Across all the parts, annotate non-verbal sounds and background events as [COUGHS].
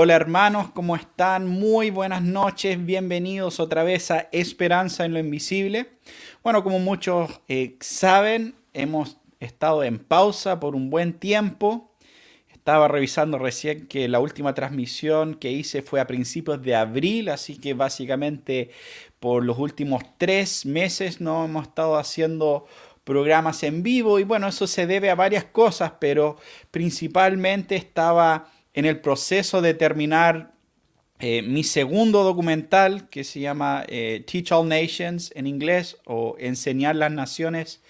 Hola hermanos, ¿cómo están? Muy buenas noches, bienvenidos otra vez a Esperanza en lo Invisible. Bueno, como muchos eh, saben, hemos estado en pausa por un buen tiempo. Estaba revisando recién que la última transmisión que hice fue a principios de abril, así que básicamente por los últimos tres meses no hemos estado haciendo programas en vivo y bueno, eso se debe a varias cosas, pero principalmente estaba en el proceso de terminar eh, mi segundo documental que se llama eh, Teach All Nations en inglés o Enseñar las Naciones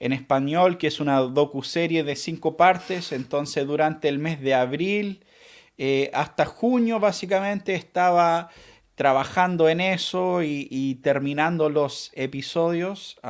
en español, que es una docuserie de cinco partes. Entonces, durante el mes de abril eh, hasta junio, básicamente estaba trabajando en eso y, terminando los episodios.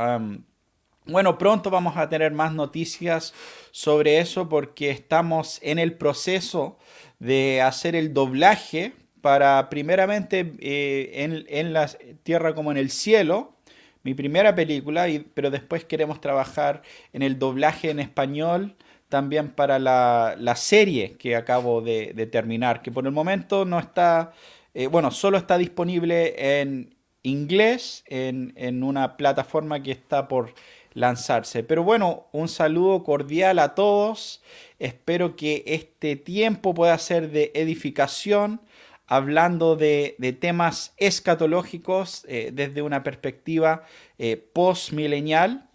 Bueno, pronto vamos a tener más noticias sobre eso porque estamos en el proceso de hacer el doblaje para primeramente eh, en, la tierra como en el cielo, mi primera película, y, pero después queremos trabajar en el doblaje en español también para la, serie que acabo de, terminar, que por el momento no está, eh, bueno, solo está disponible en inglés en, en una plataforma que está por lanzarse. Pero bueno, un saludo cordial a todos. Espero que este tiempo pueda ser de edificación, hablando de, temas escatológicos eh, desde una perspectiva eh, postmilenial.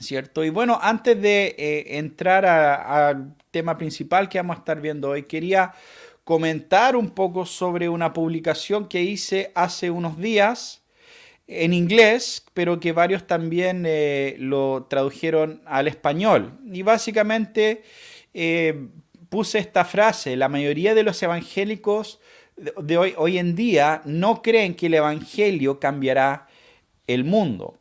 ¿Cierto? Y bueno, antes de eh, entrar al tema principal que vamos a estar viendo hoy, quería comentar un poco sobre una publicación que hice hace unos días en inglés, pero que varios también eh, lo tradujeron al español. Y básicamente eh, puse esta frase, la mayoría de los evangélicos de hoy, hoy en día no creen que el Evangelio cambiará el mundo.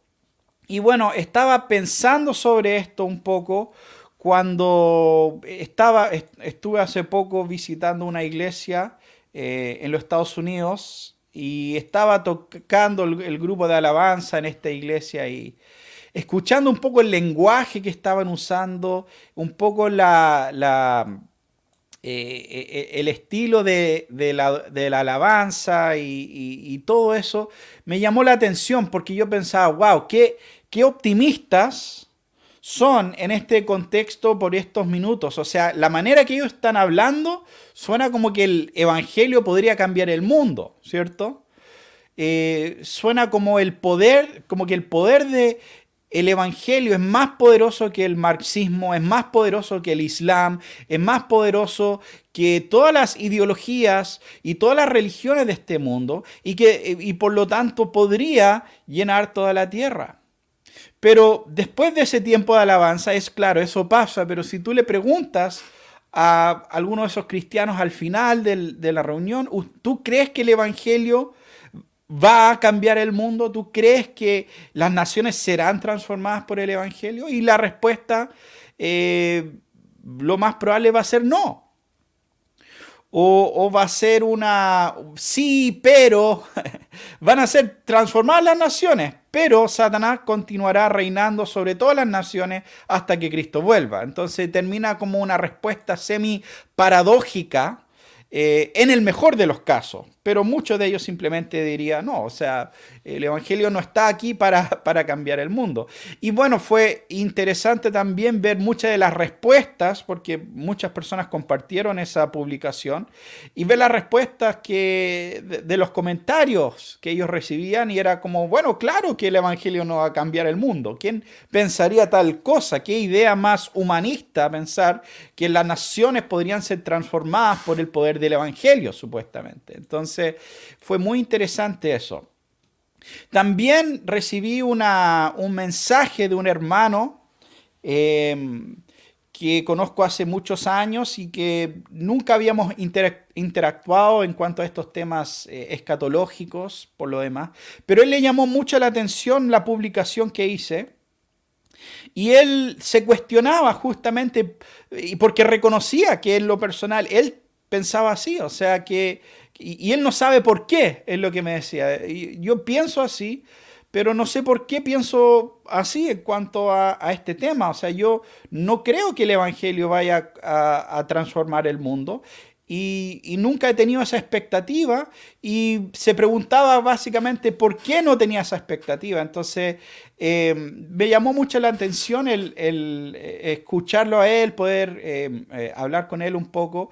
Y bueno, estaba pensando sobre esto un poco cuando estaba, estuve hace poco visitando una iglesia eh, en los Estados Unidos y estaba tocando el, grupo de alabanza en esta iglesia y escuchando un poco el lenguaje que estaban usando, un poco la, eh, eh, el estilo de, la, alabanza y, todo eso, me llamó la atención porque yo pensaba, wow, qué, optimistas son en este contexto por estos minutos. O sea, la manera que ellos están hablando suena como que el Evangelio podría cambiar el mundo, ¿cierto? Eh, suena como el poder, como que el poder de el Evangelio es más poderoso que el marxismo, es más poderoso que el Islam, es más poderoso que todas las ideologías y todas las religiones de este mundo y que y por lo tanto podría llenar toda la tierra. Pero después de ese tiempo de alabanza, es claro, eso pasa, pero si tú le preguntas a alguno de esos cristianos al final de la reunión, ¿tú crees que el Evangelio va a cambiar el mundo? ¿Tú crees que las naciones serán transformadas por el Evangelio? Y la respuesta, eh, lo más probable va a ser no. O, va a ser una sí, pero [LAUGHS] van a ser transformadas las naciones, pero Satanás continuará reinando sobre todas las naciones hasta que Cristo vuelva. Entonces termina como una respuesta semi paradójica eh, en el mejor de los casos, pero muchos de ellos simplemente dirían, no, o sea, el Evangelio no está aquí para, [LAUGHS] para, cambiar el mundo. Y bueno, fue interesante también ver muchas de las respuestas, porque muchas personas compartieron esa publicación, y ver las respuestas que, de, los comentarios que ellos recibían, y era como, bueno, claro que el Evangelio no va a cambiar el mundo. ¿Quién pensaría tal cosa? ¿Qué idea más humanista pensar que las naciones podrían ser transformadas por el poder del Evangelio, supuestamente? Entonces, fue muy interesante eso. También recibí un mensaje de un hermano em, que conozco hace muchos años y que nunca habíamos interactuado en cuanto a estos temas eh, escatológicos, por lo demás. Pero él le llamó mucho la atención la publicación que hice. Y él se cuestionaba justamente, porque reconocía que en lo personal, él pensaba así, o sea que y, él no sabe por qué, es lo que me decía. yo pienso así, pero no sé por qué pienso así en cuanto a, este tema. O sea, yo no creo que el Evangelio vaya a, transformar el mundo. y, nunca he tenido esa expectativa y se preguntaba básicamente por qué no tenía esa expectativa. Entonces eh, me llamó mucho la atención el, eh, escucharlo a él, poder eh, hablar con él un poco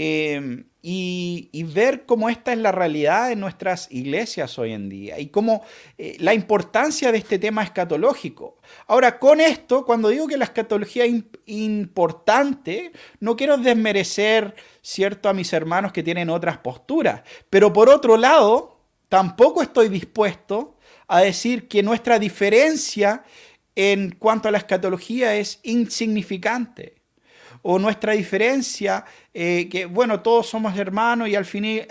y, ver cómo esta es la realidad en nuestras iglesias hoy en día y cómo eh, la importancia de este tema escatológico. Ahora, con esto, cuando digo que la escatología es importante, no quiero desmerecer, ¿cierto?, a mis hermanos que tienen otras posturas, pero por otro lado, tampoco estoy dispuesto a decir que nuestra diferencia en cuanto a la escatología es insignificante o nuestra diferencia, eh, que bueno, todos somos hermanos y al,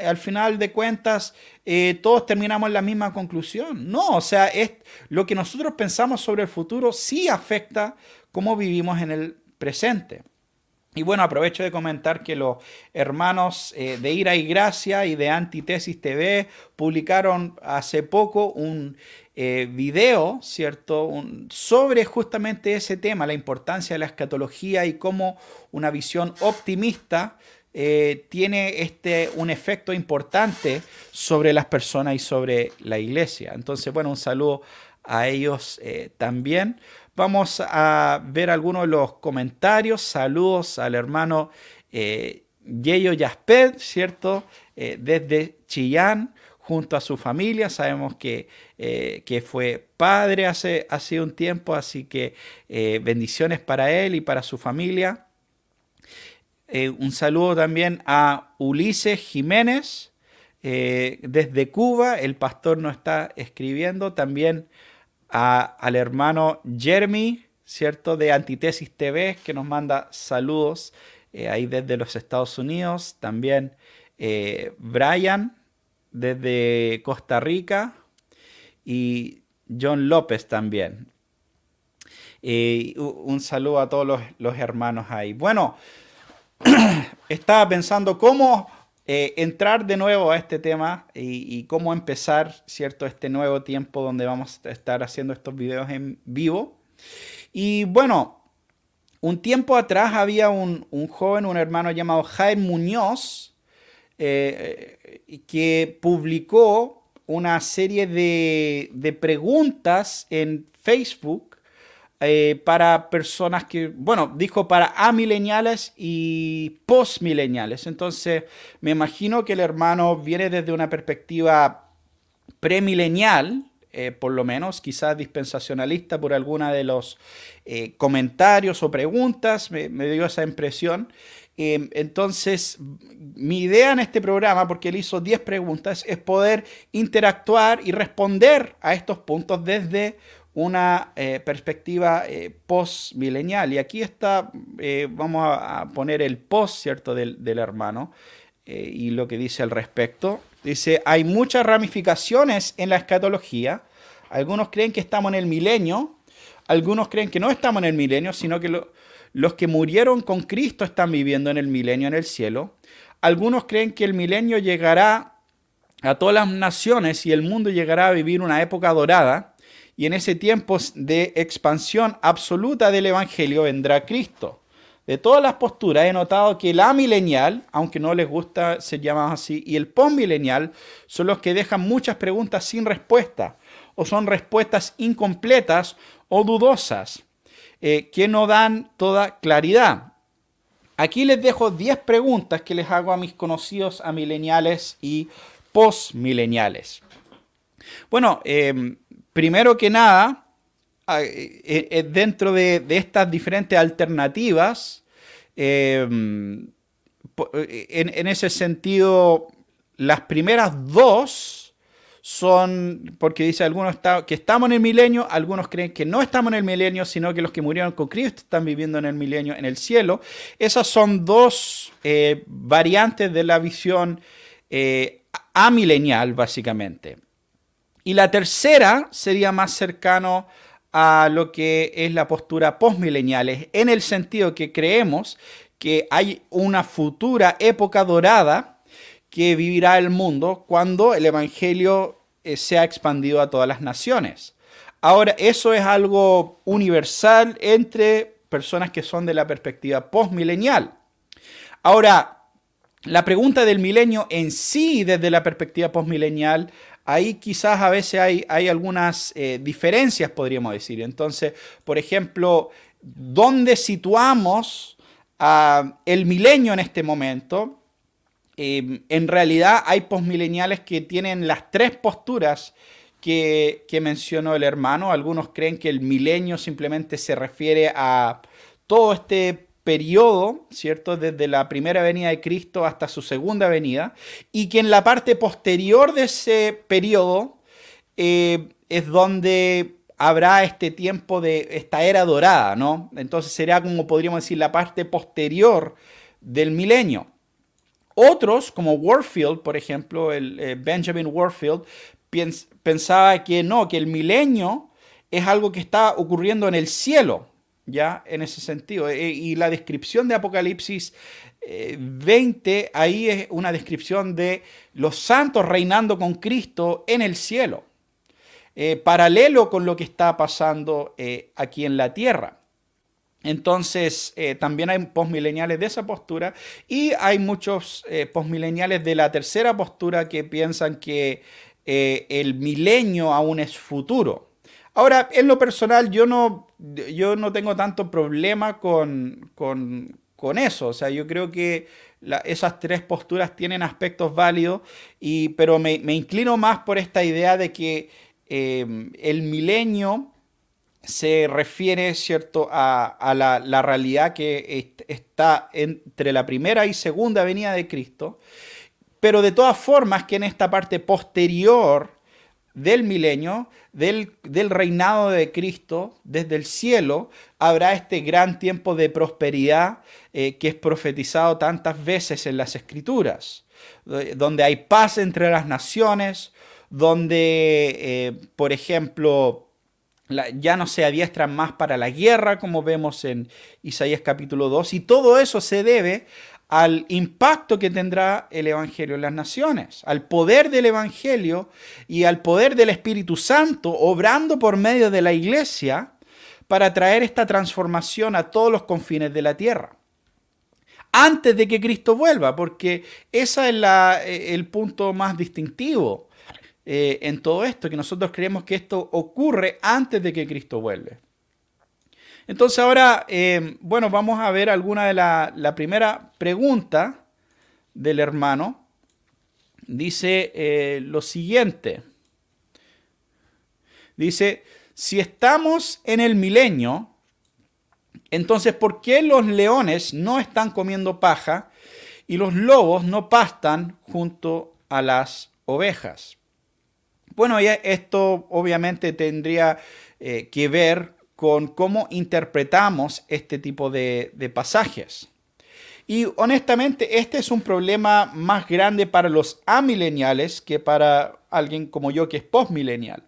al final de cuentas eh, todos terminamos en la misma conclusión. No, o sea, es, lo que nosotros pensamos sobre el futuro sí afecta cómo vivimos en el presente. Y bueno, aprovecho de comentar que los hermanos eh, de Ira y Gracia y de Antitesis TV publicaron hace poco un eh, video, ¿cierto?, sobre justamente ese tema, la importancia de la escatología y cómo una visión optimista eh, tiene este, un efecto importante sobre las personas y sobre la iglesia. Entonces, bueno, un saludo a ellos también. Vamos a ver algunos de los comentarios. Saludos al hermano eh, Yeyo Yasped, ¿cierto? Eh, desde Chillán, junto a su familia. Sabemos que, eh, que fue padre hace, hace, un tiempo, así que bendiciones para él y para su familia. un saludo también a Ulises Jiménez. desde Cuba, el pastor nos está escribiendo también al hermano Jeremy, ¿cierto? De Antitesis TV, que nos manda saludos eh, ahí desde los Estados Unidos. También eh, Brian, desde Costa Rica. Y John López también. un saludo a todos los, hermanos ahí. Bueno, [CLEARS THROAT] estaba pensando cómo eh, entrar de nuevo a este tema y, cómo empezar, ¿cierto? Este nuevo tiempo donde vamos a estar haciendo estos videos en vivo. Y bueno, un tiempo atrás había un, joven, un hermano llamado Jaime Muñoz, eh, que publicó una serie de, de preguntas en Facebook eh, para personas que, bueno, dijo para amileniales y postmileniales. Entonces, me imagino que el hermano viene desde una perspectiva premilenial, eh, por lo menos, quizás dispensacionalista por alguna de los eh, comentarios o preguntas, me dio esa impresión. Em, entonces, mi idea en este programa, porque él hizo 10 preguntas, es poder interactuar y responder a estos puntos desde una eh, perspectiva eh, post-milenial. Y aquí está, eh, vamos a, poner el post, ¿cierto?, del, hermano y lo que dice al respecto. Dice, hay muchas ramificaciones en la escatología. Algunos creen que estamos en el milenio, algunos creen que no estamos en el milenio, sino que los que murieron con Cristo están viviendo en el milenio, en el cielo. Algunos creen que el milenio llegará a todas las naciones y el mundo llegará a vivir una época dorada y en ese tiempo de expansión absoluta del Evangelio vendrá Cristo. De todas las posturas he notado que la milenial, aunque no les gusta ser llamados así, y el postmilenial son los que dejan muchas preguntas sin respuesta, o son respuestas incompletas o dudosas, eh, que no dan toda claridad. Aquí les dejo 10 preguntas que les hago a mis conocidos amileniales y postmileniales. Bueno, eh, primero que nada, eh, eh, dentro de, estas diferentes alternativas, em, en, ese sentido, las primeras dos son, porque dice algunos que estamos en el milenio, algunos creen que no estamos en el milenio, sino que los que murieron con Cristo están viviendo en el milenio, en el cielo. Esas son dos eh, variantes de la visión amilenial, básicamente. Y la tercera sería más cercano a lo que es la postura postmilenial, en el sentido que creemos que hay una futura época dorada que vivirá el mundo cuando el Evangelio eh, sea expandido a todas las naciones. Ahora, eso es algo universal entre personas que son de la perspectiva postmilenial. Ahora, la pregunta del milenio en sí, desde la perspectiva postmilenial, ahí quizás a veces hay, hay algunas eh, diferencias, podríamos decir. Entonces, por ejemplo, ¿dónde situamos el milenio en este momento? Em, en realidad hay postmileniales que tienen las tres posturas que, mencionó el hermano. Algunos creen que el milenio simplemente se refiere a todo este periodo, ¿cierto? Desde la primera venida de Cristo hasta su segunda venida, y que en la parte posterior de ese periodo eh, es donde habrá este tiempo de esta era dorada, ¿no? Entonces será como podríamos decir la parte posterior del milenio. Otros, como Warfield, por ejemplo, el eh, Benjamin Warfield, pensaba que no, que el milenio es algo que está ocurriendo en el cielo, ya en ese sentido. E, y la descripción de Apocalipsis 20, eh, ahí es una descripción de los santos reinando con Cristo en el cielo, eh, paralelo con lo que está pasando aquí en la tierra. Entonces, también hay postmileniales de esa postura y hay muchos postmileniales de la tercera postura que piensan que el milenio aún es futuro. Ahora, en lo personal, yo no, yo no tengo tanto problema con, eso. O sea, yo creo que esas tres posturas tienen aspectos válidos, y, pero me, inclino más por esta idea de que em, el milenio se refiere, ¿cierto?, a, la, realidad que está entre la primera y segunda venida de Cristo, pero de todas formas que en esta parte posterior del milenio, del, reinado de Cristo, desde el cielo, habrá este gran tiempo de prosperidad eh, que es profetizado tantas veces en las escrituras, donde hay paz entre las naciones, donde, eh, por ejemplo, ya no se adiestran más para la guerra, como vemos en Isaías capítulo 2, y todo eso se debe al impacto que tendrá el Evangelio en las naciones, al poder del Evangelio y al poder del Espíritu Santo obrando por medio de la iglesia para traer esta transformación a todos los confines de la tierra. Antes de que Cristo vuelva, porque ese es eh, el punto más distintivo eh, en todo esto, que nosotros creemos que esto ocurre antes de que Cristo vuelve. Entonces ahora, eh, bueno, vamos a ver alguna de la, la primera pregunta del hermano. Dice eh, lo siguiente. Dice, si estamos en el milenio, entonces ¿por qué los leones no están comiendo paja y los lobos no pastan junto a las ovejas? Bueno, esto obviamente tendría eh, que ver con cómo interpretamos este tipo de, pasajes. Y honestamente, este es un problema más grande para los amileniales que para alguien como yo que es postmilenial.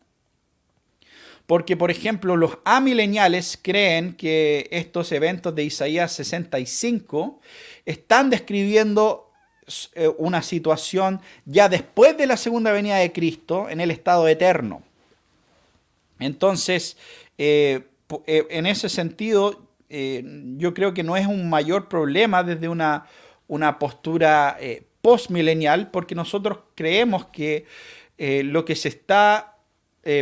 Porque, por ejemplo, los amileniales creen que estos eventos de Isaías 65 están describiendo una situación ya después de la segunda venida de Cristo en el estado eterno. Entonces, eh, eh, en ese sentido, eh, yo creo que no es un mayor problema desde una, una postura eh, postmilenial, porque nosotros creemos que lo que se está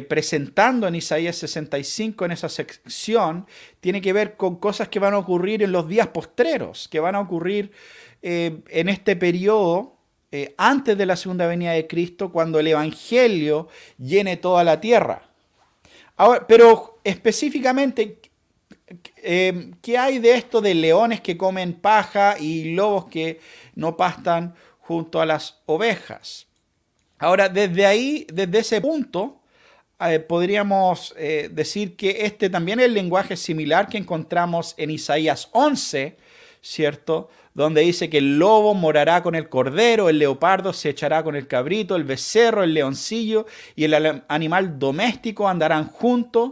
presentando en Isaías 65, en esa sección, tiene que ver con cosas que van a ocurrir en los días postreros, que van a ocurrir en este periodo antes de la segunda venida de Cristo, cuando el Evangelio llene toda la tierra. Ahora, pero específicamente, eh, ¿qué hay de esto de leones que comen paja y lobos que no pastan junto a las ovejas? Ahora, desde ahí, desde ese punto, eh, podríamos eh, decir que este también es el lenguaje similar que encontramos en Isaías 11, ¿cierto? Donde dice que el lobo morará con el cordero, el leopardo se echará con el cabrito, el becerro, el leoncillo y el animal doméstico andarán juntos.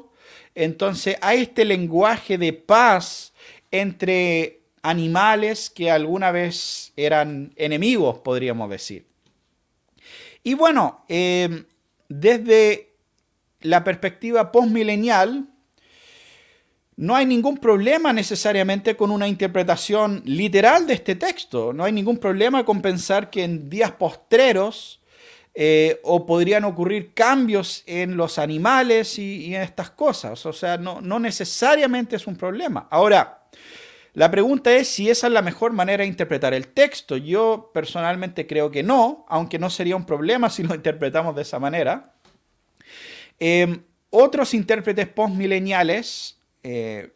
Entonces hay este lenguaje de paz entre animales que alguna vez eran enemigos, podríamos decir. Y bueno, eh, desde la perspectiva postmilenial, no hay ningún problema necesariamente con una interpretación literal de este texto. No hay ningún problema con pensar que en días postreros eh, o podrían ocurrir cambios en los animales y, en estas cosas. O sea, no, necesariamente es un problema. Ahora, la pregunta es si esa es la mejor manera de interpretar el texto. Yo personalmente creo que no, aunque no sería un problema si lo interpretamos de esa manera. Em, otros intérpretes postmileniales eh,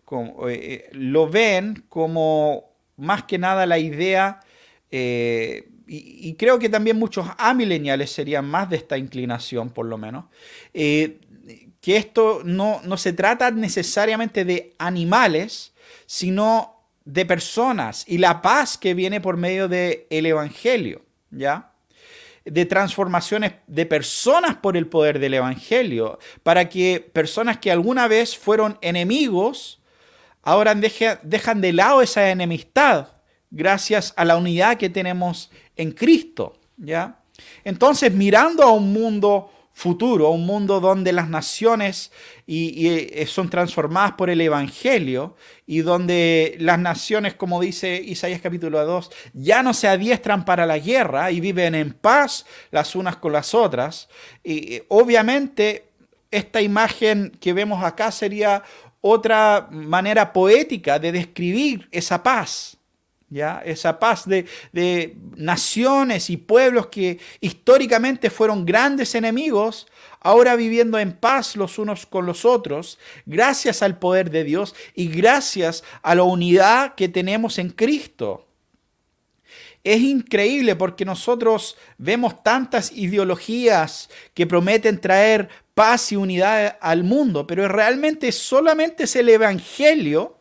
eh, lo ven como más que nada la idea, eh, y, creo que también muchos amileniales serían más de esta inclinación, por lo menos, que esto no, no se trata necesariamente de animales, sino de personas y la paz que viene por medio del el Evangelio, ¿ya? De transformaciones de personas por el poder del Evangelio, para que personas que alguna vez fueron enemigos, ahora dejan de lado esa enemistad gracias a la unidad que tenemos en Cristo, ¿ya? Entonces, mirando a un mundo futuro, un mundo donde las naciones y, eh, son transformadas por el Evangelio y donde las naciones, como dice Isaías capítulo 2, ya no se adiestran para la guerra y viven en paz las unas con las otras. Y obviamente esta imagen que vemos acá sería otra manera poética de describir esa paz. ¿Ya? Esa paz de, naciones y pueblos que históricamente fueron grandes enemigos, ahora viviendo en paz los unos con los otros, gracias al poder de Dios y gracias a la unidad que tenemos en Cristo. Es increíble porque nosotros vemos tantas ideologías que prometen traer paz y unidad al mundo, pero realmente solamente es el Evangelio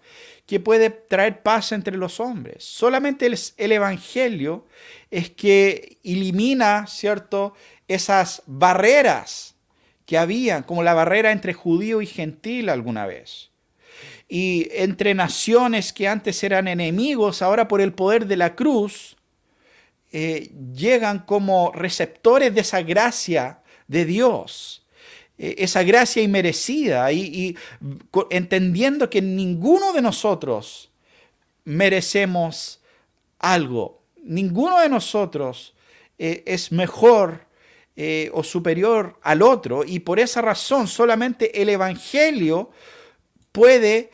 que puede traer paz entre los hombres. Solamente el, Evangelio es que elimina, ¿cierto?, esas barreras que había, como la barrera entre judío y gentil alguna vez. Y entre naciones que antes eran enemigos, ahora por el poder de la cruz, eh, llegan como receptores de esa gracia de Dios esa gracia inmerecida y, entendiendo que ninguno de nosotros merecemos algo, ninguno de nosotros eh, es mejor eh, o superior al otro. Y por esa razón solamente el Evangelio puede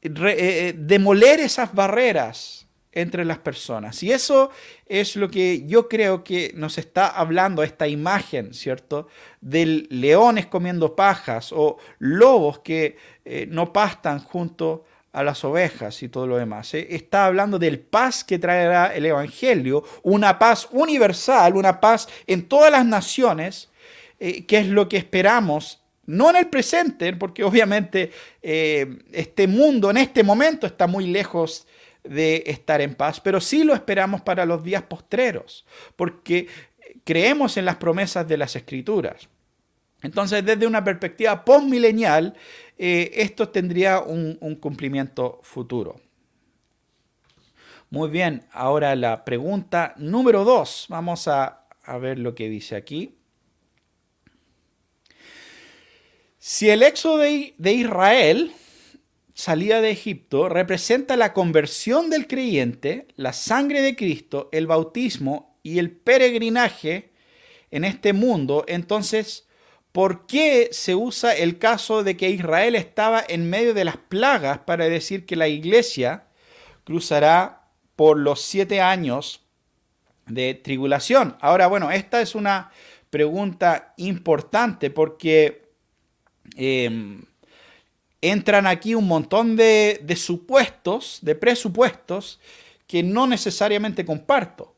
demoler esas barreras entre las personas. Y eso es lo que yo creo que nos está hablando esta imagen, ¿cierto? De leones comiendo pajas o lobos que eh, no pastan junto a las ovejas y todo lo demás. ¿eh? Está hablando del paz que traerá el Evangelio, una paz universal, una paz en todas las naciones, eh, que es lo que esperamos no en el presente, porque obviamente este mundo en este momento está muy lejos de estar en paz, pero sí lo esperamos para los días postreros, porque creemos en las promesas de las escrituras. Entonces, desde una perspectiva postmilenial, eh, esto tendría un, cumplimiento futuro. Muy bien, ahora la pregunta número dos. Vamos a, ver lo que dice aquí. Si el éxodo de Israel salida de Egipto representa la conversión del creyente, la sangre de Cristo, el bautismo y el peregrinaje en este mundo, entonces, ¿por qué se usa el caso de que Israel estaba en medio de las plagas para decir que la iglesia cruzará por los siete años de tribulación? Ahora, bueno, esta es una pregunta importante porque... Em, entran aquí un montón de, supuestos, de presupuestos, que no necesariamente comparto.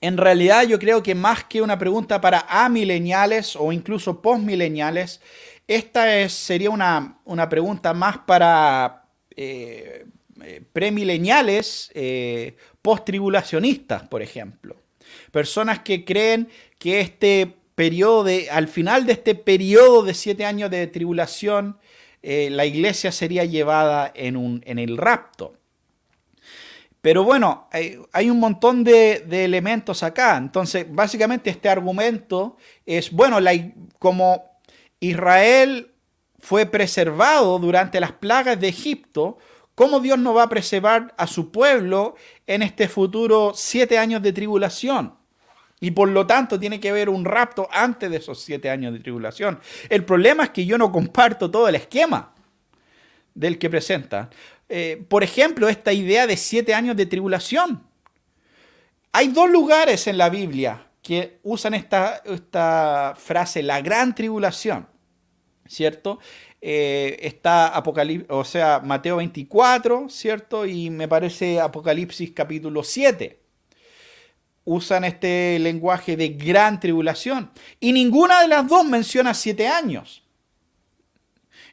En realidad yo creo que más que una pregunta para amileniales o incluso postmileniales, esta es, sería una, pregunta más para eh, eh, premileniales, eh, posttribulacionistas, por ejemplo. Personas que creen que este periodo de, al final de este periodo de siete años de tribulación, eh, la iglesia sería llevada en, un, en el rapto. Pero bueno, hay, un montón de, elementos acá. Entonces, básicamente este argumento es, bueno, como Israel fue preservado durante las plagas de Egipto, ¿cómo Dios no va a preservar a su pueblo en este futuro siete años de tribulación? Y por lo tanto tiene que haber un rapto antes de esos siete años de tribulación. El problema es que yo no comparto todo el esquema del que presenta. Eh, por ejemplo, esta idea de siete años de tribulación. Hay dos lugares en la Biblia que usan esta, frase, la gran tribulación, ¿cierto? Eh, está Apocalipsis, o sea, Mateo 24, ¿cierto? Y me parece Apocalipsis capítulo 7. Usan este lenguaje de gran tribulación. Y ninguna de las dos menciona siete años.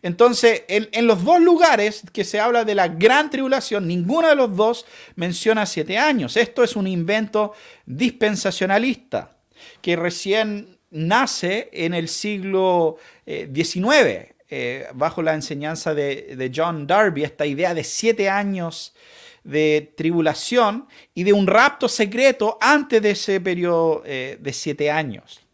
Entonces, en, los dos lugares que se habla de la gran tribulación, ninguno de los dos menciona siete años. Esto es un invento dispensacionalista que recién nace en el siglo XIX, eh, eh, bajo la enseñanza de, John Darby, esta idea de siete años de tribulación y de un rapto secreto antes de ese periodo eh, de siete años.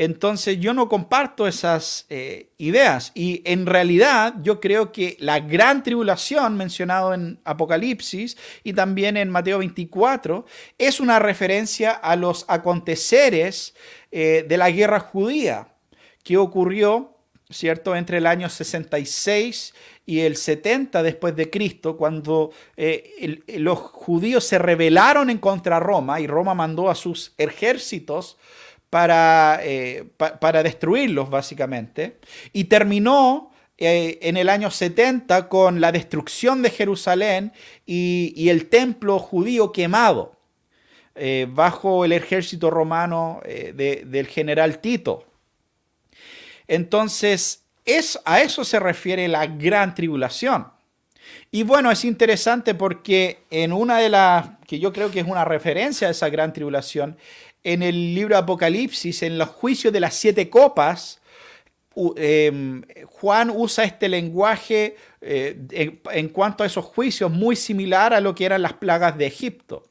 Entonces yo no comparto esas eh, ideas y en realidad yo creo que la gran tribulación mencionado en Apocalipsis y también en Mateo 24 es una referencia a los aconteceres eh, de la guerra judía que ocurrió, ¿cierto?, entre el año 66 y el 70 después de Cristo, cuando eh, los judíos se rebelaron en contra Roma y Roma mandó a sus ejércitos para, eh, para destruirlos, básicamente. Y terminó eh, en el año 70 con la destrucción de Jerusalén y, el templo judío quemado bajo el ejército romano del general Tito. Entonces, es, a eso se refiere la gran tribulación. Y bueno, es interesante porque en una de las, que yo creo que es una referencia a esa gran tribulación, en el libro Apocalipsis, en los juicios de las siete copas, em, Juan usa este lenguaje eh, en, cuanto a esos juicios muy similar a lo que eran las plagas de Egipto.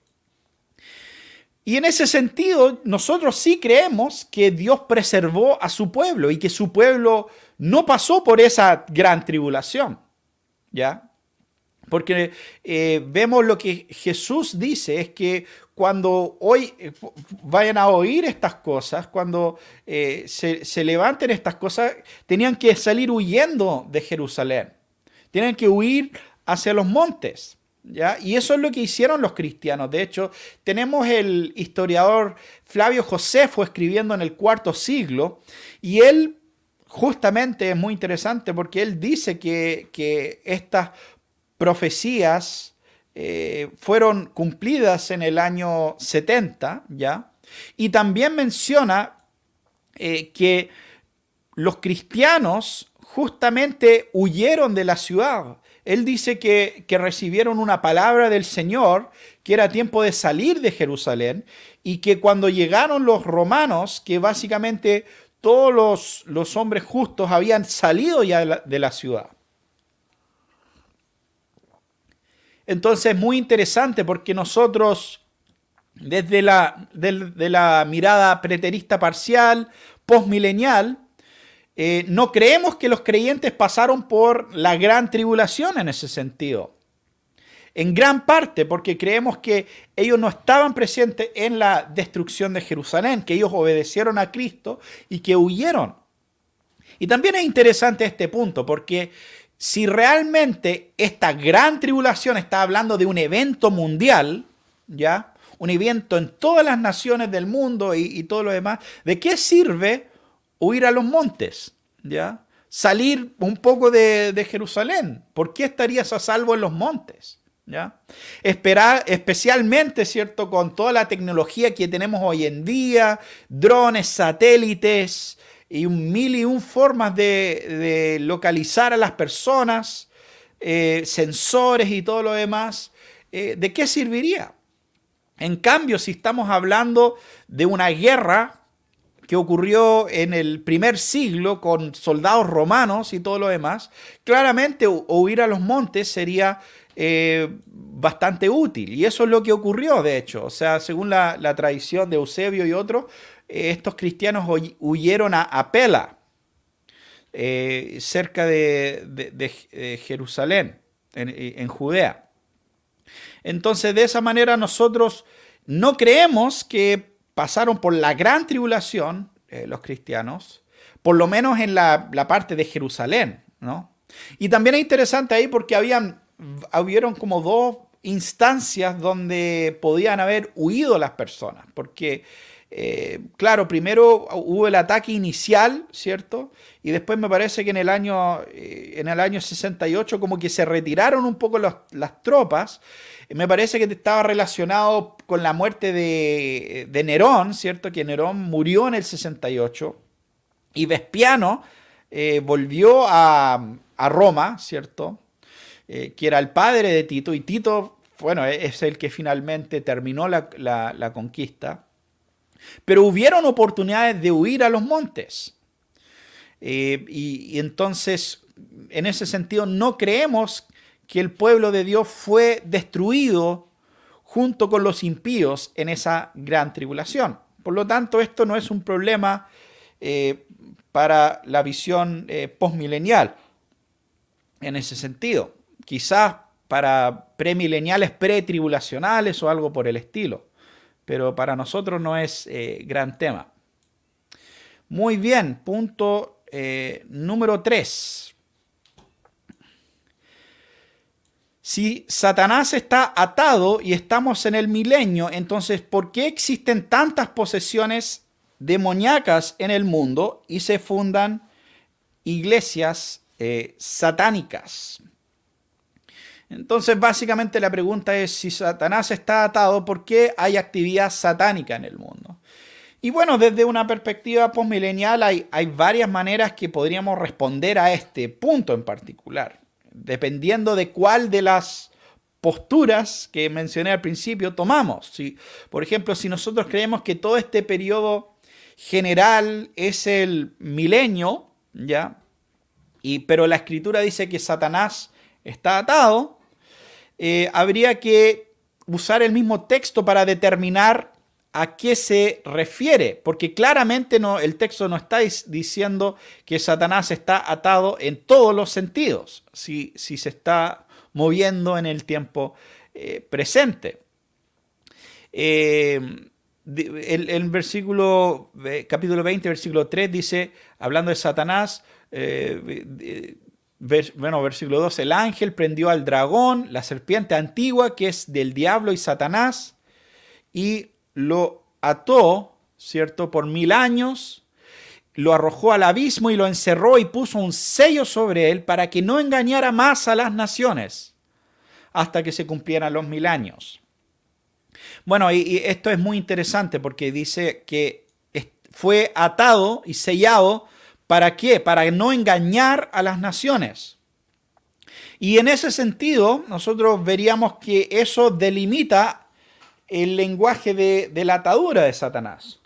Y en ese sentido, nosotros sí creemos que Dios preservó a su pueblo y que su pueblo no pasó por esa gran tribulación. ¿Ya? Porque eh, vemos lo que Jesús dice, es que cuando hoy eh, vayan a oír estas cosas, cuando eh, se, levanten estas cosas, tenían que salir huyendo de Jerusalén, tienen que huir hacia los montes. Y eso es lo que hicieron los cristianos. De hecho, tenemos el historiador Flavio Josefo escribiendo en el cuarto siglo, y él justamente es muy interesante porque él dice que, que estas profecías eh, fueron cumplidas en el año 70, ¿ya? Y también menciona eh, que los cristianos justamente huyeron de la ciudad. Él dice que, recibieron una palabra del Señor, que era tiempo de salir de Jerusalén, y que cuando llegaron los romanos, que básicamente todos los, los hombres justos habían salido ya de la ciudad. Entonces es muy interesante porque nosotros, desde la, de, la mirada preterista parcial, postmilenial, eh, no creemos que los creyentes pasaron por la gran tribulación en ese sentido. En gran parte porque creemos que ellos no estaban presentes en la destrucción de Jerusalén, que ellos obedecieron a Cristo y que huyeron. Y también es interesante este punto porque si realmente esta gran tribulación está hablando de un evento mundial, ¿ya? Un evento en todas las naciones del mundo y, todo lo demás, ¿de qué sirve huir a los montes? ¿Ya? Salir un poco de, Jerusalén. ¿Por qué estarías a salvo en los montes? ¿Ya? Esperar, especialmente, ¿cierto? Con toda la tecnología que tenemos hoy en día, drones, satélites, y un mil y un formas de, localizar a las personas, eh, sensores y todo lo demás, eh, ¿de qué serviría? En cambio, si estamos hablando de una guerra que ocurrió en el primer siglo con soldados romanos y todo lo demás, claramente huir a los montes sería eh, bastante útil. Y eso es lo que ocurrió, de hecho. O sea, según la, tradición de Eusebio y otros, estos cristianos huyeron a, Pela, eh, cerca de, Jerusalén, en, Judea. Entonces, de esa manera nosotros no creemos que pasaron por la gran tribulación los cristianos, por lo menos en la, la parte de Jerusalén, ¿no? Y también es interesante ahí porque habían, hubieron como dos instancias donde podían haber huido las personas, porque, eh, claro, primero hubo el ataque inicial, ¿cierto? Y después me parece que en el año, eh, en el año 68 como que se retiraron un poco las tropas. Me parece que estaba relacionado con la muerte de, Nerón, ¿cierto? Que Nerón murió en el 68 y Vespiano eh, volvió a, a Roma, ¿cierto? Eh, que era el padre de Tito, y Tito, bueno, e-, es el que finalmente terminó la, conquista. Pero hubieron oportunidades de huir a los montes. Eh, y, entonces, en ese sentido, no creemos que el pueblo de Dios fue destruido junto con los impíos en esa gran tribulación. Por lo tanto, esto no es un problema eh, para la visión postmilenial en ese sentido. Quizás para premileniales pretribulacionales o algo por el estilo, pero para nosotros no es eh, gran tema. Muy bien, punto eh, número 3. Si Satanás está atado y estamos en el milenio, entonces ¿por qué existen tantas posesiones demoníacas en el mundo y se fundan iglesias eh, satánicas. Entonces, básicamente la pregunta es si Satanás está atado, ¿por qué hay actividad satánica en el mundo? Y bueno, desde una perspectiva postmilenial hay, hay varias maneras que podríamos responder a este punto en particular, dependiendo de cuál de las posturas que mencioné al principio tomamos. Si, por ejemplo, si nosotros creemos que todo este periodo general es el milenio, ¿ya? pero la escritura dice que Satanás está atado, eh, habría que usar el mismo texto para determinar a qué se refiere, porque claramente no, el texto no está diciendo que Satanás está atado en todos los sentidos, si, si se está moviendo en el tiempo eh, presente. Eh, el, versículo, capítulo 20, versículo 3 dice, hablando de Satanás, eh, bueno, versículo 2, el ángel prendió al dragón, la serpiente antigua, que es del diablo y Satanás, y lo ató, ¿cierto?, por mil años, lo arrojó al abismo y lo encerró y puso un sello sobre él para que no engañara más a las naciones hasta que se cumplieran los mil años. Bueno, y esto es muy interesante porque dice que fue atado y sellado ¿Para qué? Para no engañar a las naciones. Y en ese sentido, nosotros veríamos que eso delimita el lenguaje de, la atadura de Satanás.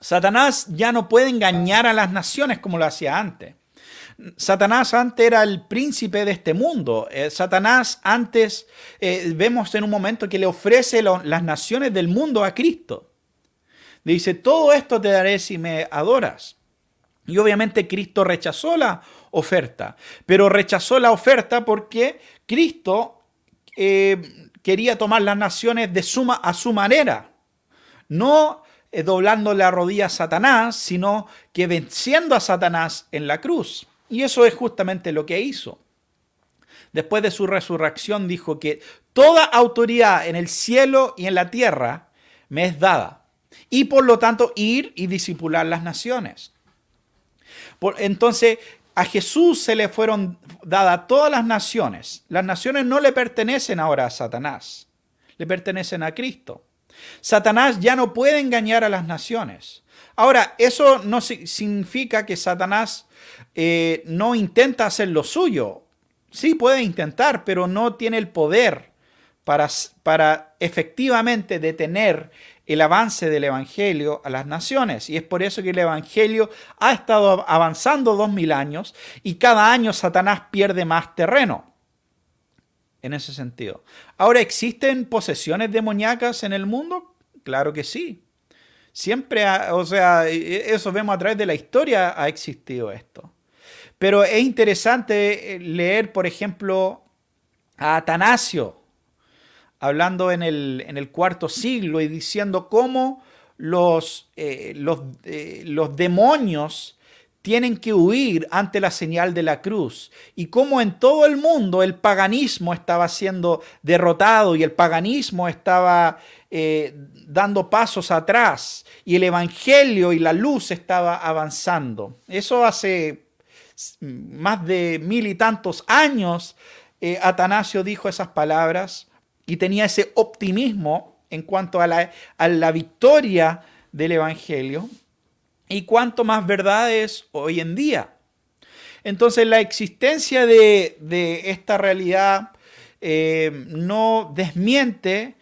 Satanás ya no puede engañar a las naciones como lo hacía antes. Satanás antes era el príncipe de este mundo. Eh, Satanás antes, eh, vemos en un momento que le ofrece las naciones del mundo a Cristo. Dice, todo esto te daré si me adoras. Y obviamente Cristo rechazó la oferta, pero rechazó la oferta porque Cristo eh, quería tomar las naciones de suma, a su manera, no eh, doblando la rodilla a Satanás, sino que venciendo a Satanás en la cruz. Y eso es justamente lo que hizo. Después de su resurrección dijo que toda autoridad en el cielo y en la tierra me es dada y por lo tanto ir y disipular las naciones. entonces, a Jesús se le fueron dadas todas las naciones. Las naciones no le pertenecen ahora a Satanás, le pertenecen a Cristo. Satanás ya no puede engañar a las naciones. Ahora, eso no significa que Satanás eh, no intenta hacer lo suyo. Sí puede intentar, pero no tiene el poder para, para efectivamente detener el avance del Evangelio a las naciones. Y es por eso que el Evangelio ha estado avanzando dos mil años y cada año Satanás pierde más terreno. En ese sentido. Ahora, ¿existen posesiones demoníacas en el mundo? Claro que sí. Siempre, o sea, eso vemos a través de la historia, ha existido esto. Pero es interesante leer, por ejemplo, a Atanasio, hablando en el, en el cuarto siglo y diciendo cómo los, eh, los, eh, los demonios tienen que huir ante la señal de la cruz y cómo en todo el mundo el paganismo estaba siendo derrotado y el paganismo estaba eh, dando pasos atrás y el evangelio y la luz estaba avanzando. Eso hace más de mil y tantos años Atanasio dijo esas palabras y tenía ese optimismo en cuanto a la, victoria del Evangelio y cuánto más verdad es hoy en día. Entonces la existencia de, esta realidad eh, no desmiente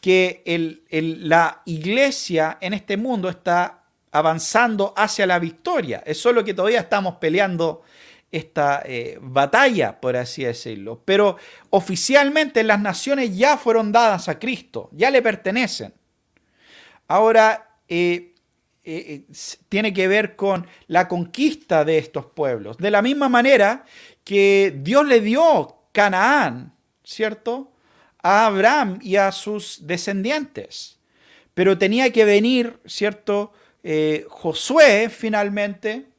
que la iglesia en este mundo está avanzando hacia la victoria. Es solo que todavía estamos peleando esta eh, batalla, por así decirlo. Pero oficialmente las naciones ya fueron dadas a Cristo, ya le pertenecen. Ahora, eh, eh, tiene que ver con la conquista de estos pueblos. De la misma manera que Dios le dio Canaán, ¿cierto? A Abraham y a sus descendientes. Pero tenía que venir, ¿cierto? Josué finalmente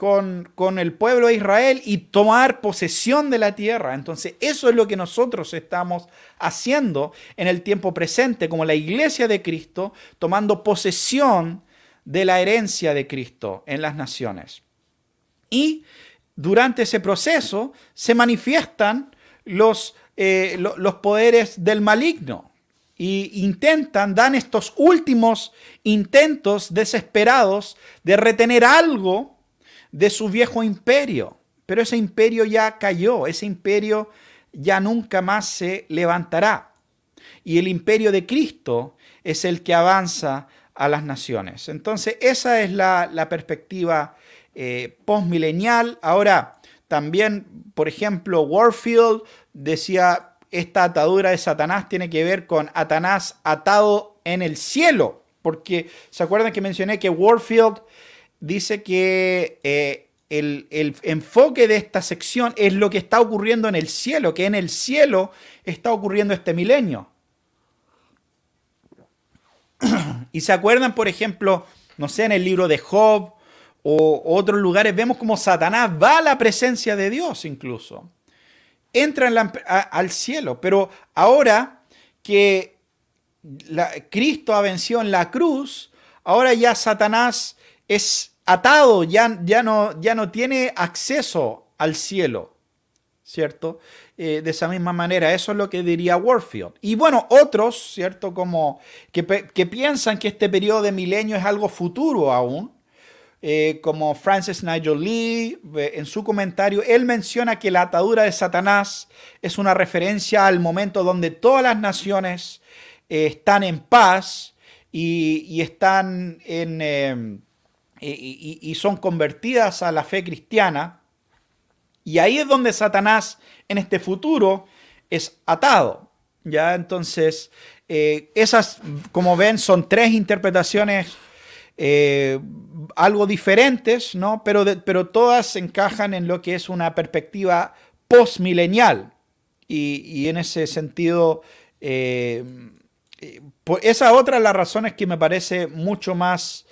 con, el pueblo de Israel y tomar posesión de la tierra. Entonces, eso es lo que nosotros estamos haciendo en el tiempo presente, como la iglesia de Cristo, tomando posesión de la herencia de Cristo en las naciones. Y durante ese proceso se manifiestan los, eh, los poderes del maligno y intentan, dan estos últimos intentos desesperados de retener algo de su viejo imperio. Pero ese imperio ya cayó, ese imperio ya nunca más se levantará. Y el imperio de Cristo es el que avanza a las naciones. Entonces, esa es la, perspectiva eh, postmilenial. Ahora, también, por ejemplo, Warfield decía, esta atadura de Satanás tiene que ver con Satanás atado en el cielo, porque se acuerdan que mencioné que Warfield dice que eh, el, enfoque de esta sección es lo que está ocurriendo en el cielo, que en el cielo está ocurriendo este milenio. [CLEARS THROAT] y se acuerdan, por ejemplo, no sé, en el libro de Job o otros lugares, vemos como Satanás va a la presencia de Dios incluso. Entra al cielo, pero ahora que Cristo ha vencido en la cruz, ahora ya Satanás es atado, ya, ya, no, ya no tiene acceso al cielo, ¿cierto? Eh, de esa misma manera, eso es lo que diría Warfield. Y bueno, otros, ¿cierto? Como que, piensan que este periodo de milenio es algo futuro aún, eh, como Francis Nigel Lee, eh, en su comentario, él menciona que la atadura de Satanás es una referencia al momento donde todas las naciones están en paz y están en y, son convertidas a la fe cristiana. Y ahí es donde Satanás en este futuro es atado. ¿ya? Entonces, eh, esas, como ven, son tres interpretaciones eh, algo diferentes, ¿no? pero, pero todas encajan en lo que es una perspectiva postmilenial. Y, y en ese sentido, eh, esa otra de las razones que me parece mucho más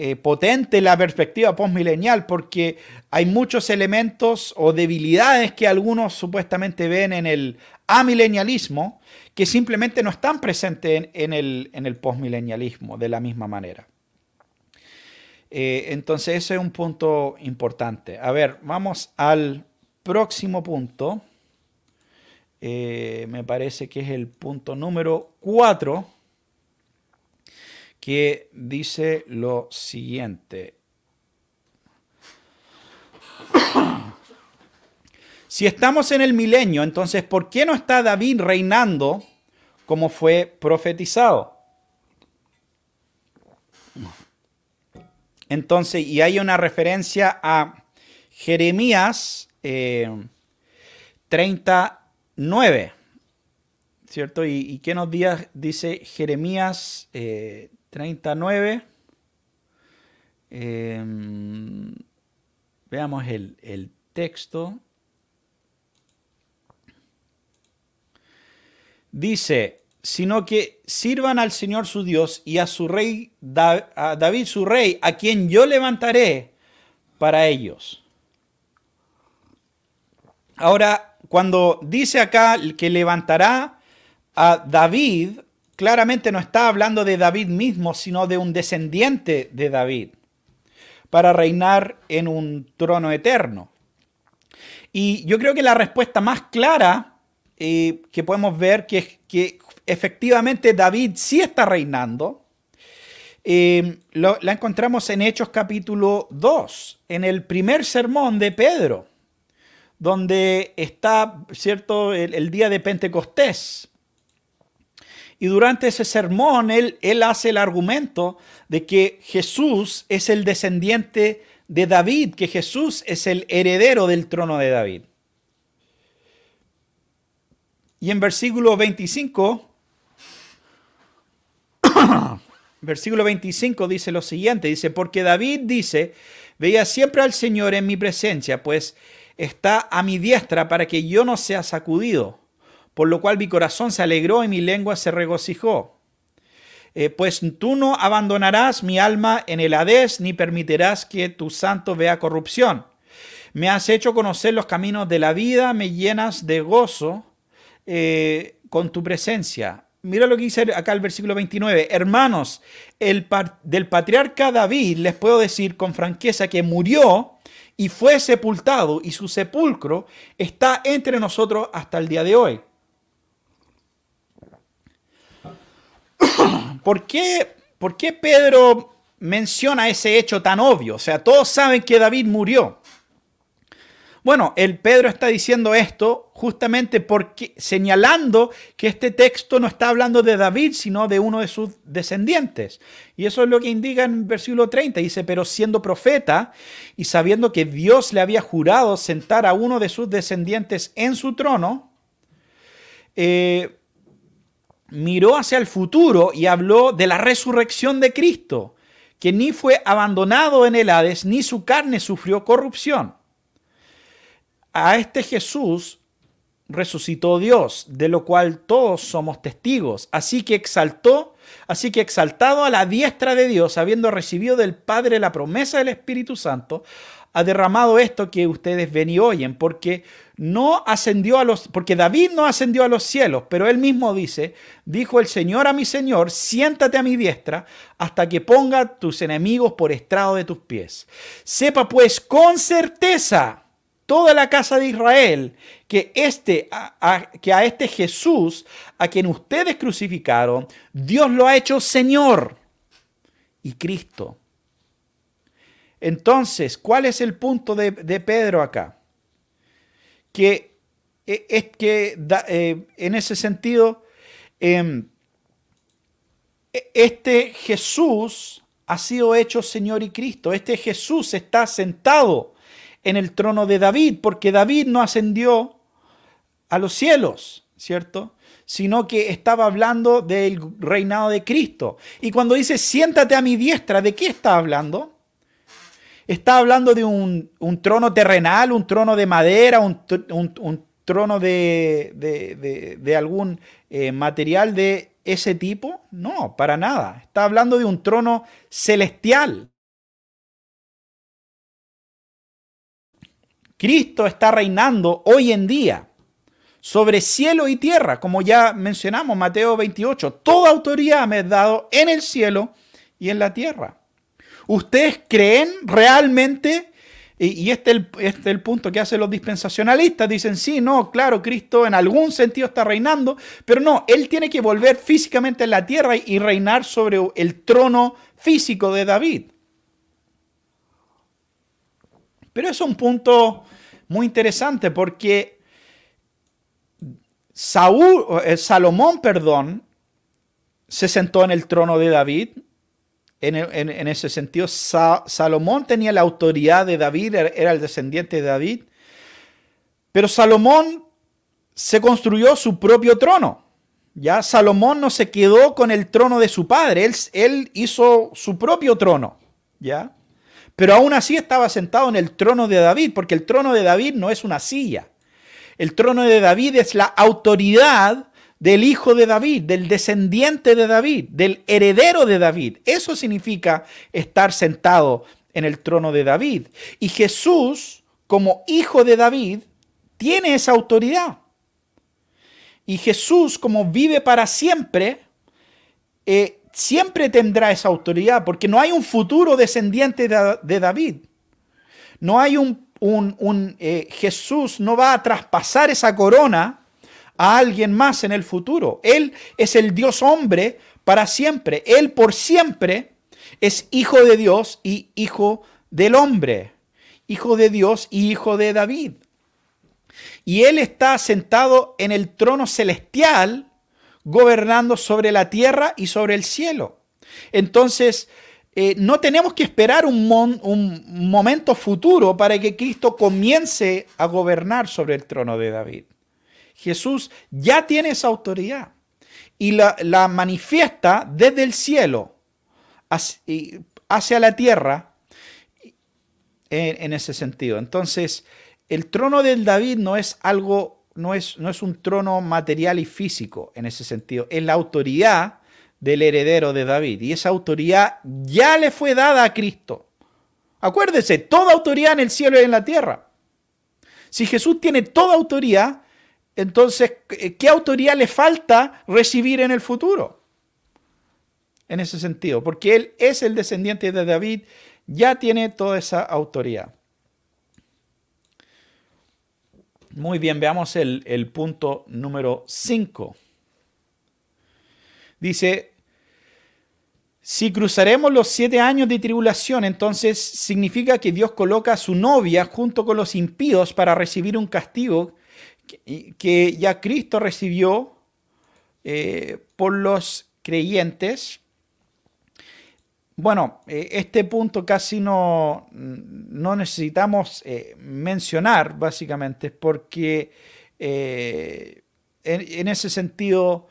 eh, potente la perspectiva postmilenial porque hay muchos elementos o debilidades que algunos supuestamente ven en el amilenialismo que simplemente no están presentes en, el, en el postmilenialismo de la misma manera. Eh, entonces ese es un punto importante. A ver, vamos al próximo punto. Eh, me parece que es el punto número 4 que dice lo siguiente. [COUGHS] Si estamos en el milenio, entonces, ¿por qué no está David reinando como fue profetizado? Entonces, y hay una referencia a Jeremías 39, eh, ¿cierto? ¿Y, qué nos dice Jeremías 39. Em, veamos el, el texto. Dice, sino que sirvan al Señor su Dios y a su rey, a David su rey, a quien yo levantaré para ellos. Ahora, cuando dice acá que levantará a David, claramente no está hablando de David mismo, sino de un descendiente de David, para reinar en un trono eterno. Y yo creo que la respuesta más clara eh, que podemos ver que, que efectivamente David sí está reinando, eh, la encontramos en Hechos capítulo 2, en el primer sermón de Pedro, donde está, ¿cierto?, el día de Pentecostés. Y durante ese sermón él, él hace el argumento de que Jesús es el descendiente de David, que Jesús es el heredero del trono de David. Y en versículo 25, [COUGHS] versículo 25 dice lo siguiente, dice, porque David dice, veía siempre al Señor en mi presencia, pues está a mi diestra para que yo no sea sacudido por lo cual mi corazón se alegró y mi lengua se regocijó. Eh, pues tú no abandonarás mi alma en el Hades, ni permitirás que tu santo vea corrupción. Me has hecho conocer los caminos de la vida, me llenas de gozo eh, con tu presencia. Mira lo que dice acá el versículo 29. Hermanos, el del patriarca David les puedo decir con franqueza que murió y fue sepultado y su sepulcro está entre nosotros hasta el día de hoy. [COUGHS] ¿Por qué, ¿Por qué Pedro menciona ese hecho tan obvio? O sea, todos saben que David murió. Bueno, el Pedro está diciendo esto justamente porque señalando que este texto no está hablando de David, sino de uno de sus descendientes. Y eso es lo que indica en versículo 30. Dice, pero siendo profeta y sabiendo que Dios le había jurado sentar a uno de sus descendientes en su trono, eh, miró hacia el futuro y habló de la resurrección de Cristo, que ni fue abandonado en el Hades, ni su carne sufrió corrupción. A este Jesús resucitó Dios, de lo cual todos somos testigos. Así que exaltó, así que exaltado a la diestra de Dios, habiendo recibido del Padre la promesa del Espíritu Santo, ha derramado esto que ustedes ven y oyen, porque no ascendió a los, porque David no ascendió a los cielos, pero él mismo dice, dijo el Señor a mi Señor, siéntate a mi diestra hasta que ponga tus enemigos por estrado de tus pies. Sepa pues con certeza toda la casa de Israel que, este, que a este Jesús, a quien ustedes crucificaron, Dios lo ha hecho Señor y Cristo entonces, ¿cuál es el punto de, Pedro acá? Que e, es que eh, en ese sentido, em, e, este Jesús ha sido hecho Señor y Cristo. Este Jesús está sentado en el trono de David, porque David no ascendió a los cielos, ¿cierto? Sino que estaba hablando del reinado de Cristo. Y cuando dice, siéntate a mi diestra, ¿de qué está hablando? Está hablando de un, trono terrenal, un trono de madera, un, trono de, algún eh, material de ese tipo? No, para nada. Está hablando de un trono celestial. Cristo está reinando hoy en día sobre cielo y tierra, como ya mencionamos, Mateo 28. Toda autoridad me ha dado en el cielo y en la tierra. ¿Ustedes creen realmente? Y, este, este, es el, punto que hacen los dispensacionalistas. Dicen, sí, no, claro, Cristo en algún sentido está reinando, pero no, Él tiene que volver físicamente en la tierra y reinar sobre el trono físico de David. Pero es un punto muy interesante porque Saúl, eh, Salomón, perdón, se sentó en el trono de David en, ese sentido, Salomón tenía la autoridad de David, era el descendiente de David, pero Salomón se construyó su propio trono, Ya Salomón no se quedó con el trono de su padre, él, él hizo su propio trono, ¿ya? Pero aún así estaba sentado en el trono de David, porque el trono de David no es una silla. El trono de David es la autoridad del hijo de David, del descendiente de David, del heredero de David. Eso significa estar sentado en el trono de David. Y Jesús, como hijo de David, tiene esa autoridad. Y Jesús, como vive para siempre, eh, siempre tendrá esa autoridad, porque no hay un futuro descendiente de, David. No hay un, eh, Jesús no va a traspasar esa corona a alguien más en el futuro. Él es el Dios hombre para siempre. Él por siempre es hijo de Dios y hijo del hombre. Hijo de Dios y hijo de David y Él está sentado en el trono celestial, gobernando sobre la tierra y sobre el cielo. Entonces, eh, no tenemos que esperar un, un, momento futuro para que Cristo comience a gobernar sobre el trono de David. Jesús ya tiene esa autoridad y la, manifiesta desde el cielo hacia, la tierra en, en ese sentido. Entonces, el trono del David no es algo, no es, no es un trono material y físico en ese sentido, es la autoridad del heredero de David. Y esa autoridad ya le fue dada a Cristo. Acuérdese, toda autoridad en el cielo y en la tierra. Si Jesús tiene toda autoridad, entonces, ¿qué autoridad le falta recibir en el futuro? En ese sentido, porque Él es el descendiente de David, ya tiene toda esa autoridad. Muy bien, veamos el, punto número 5. Dice, si cruzaremos los siete años de tribulación, entonces significa que Dios coloca a su novia junto con los impíos para recibir un castigo que, ya Cristo recibió eh, por los creyentes. Bueno, eh, este punto casi no, no necesitamos eh, mencionar, básicamente, porque en, ese sentido,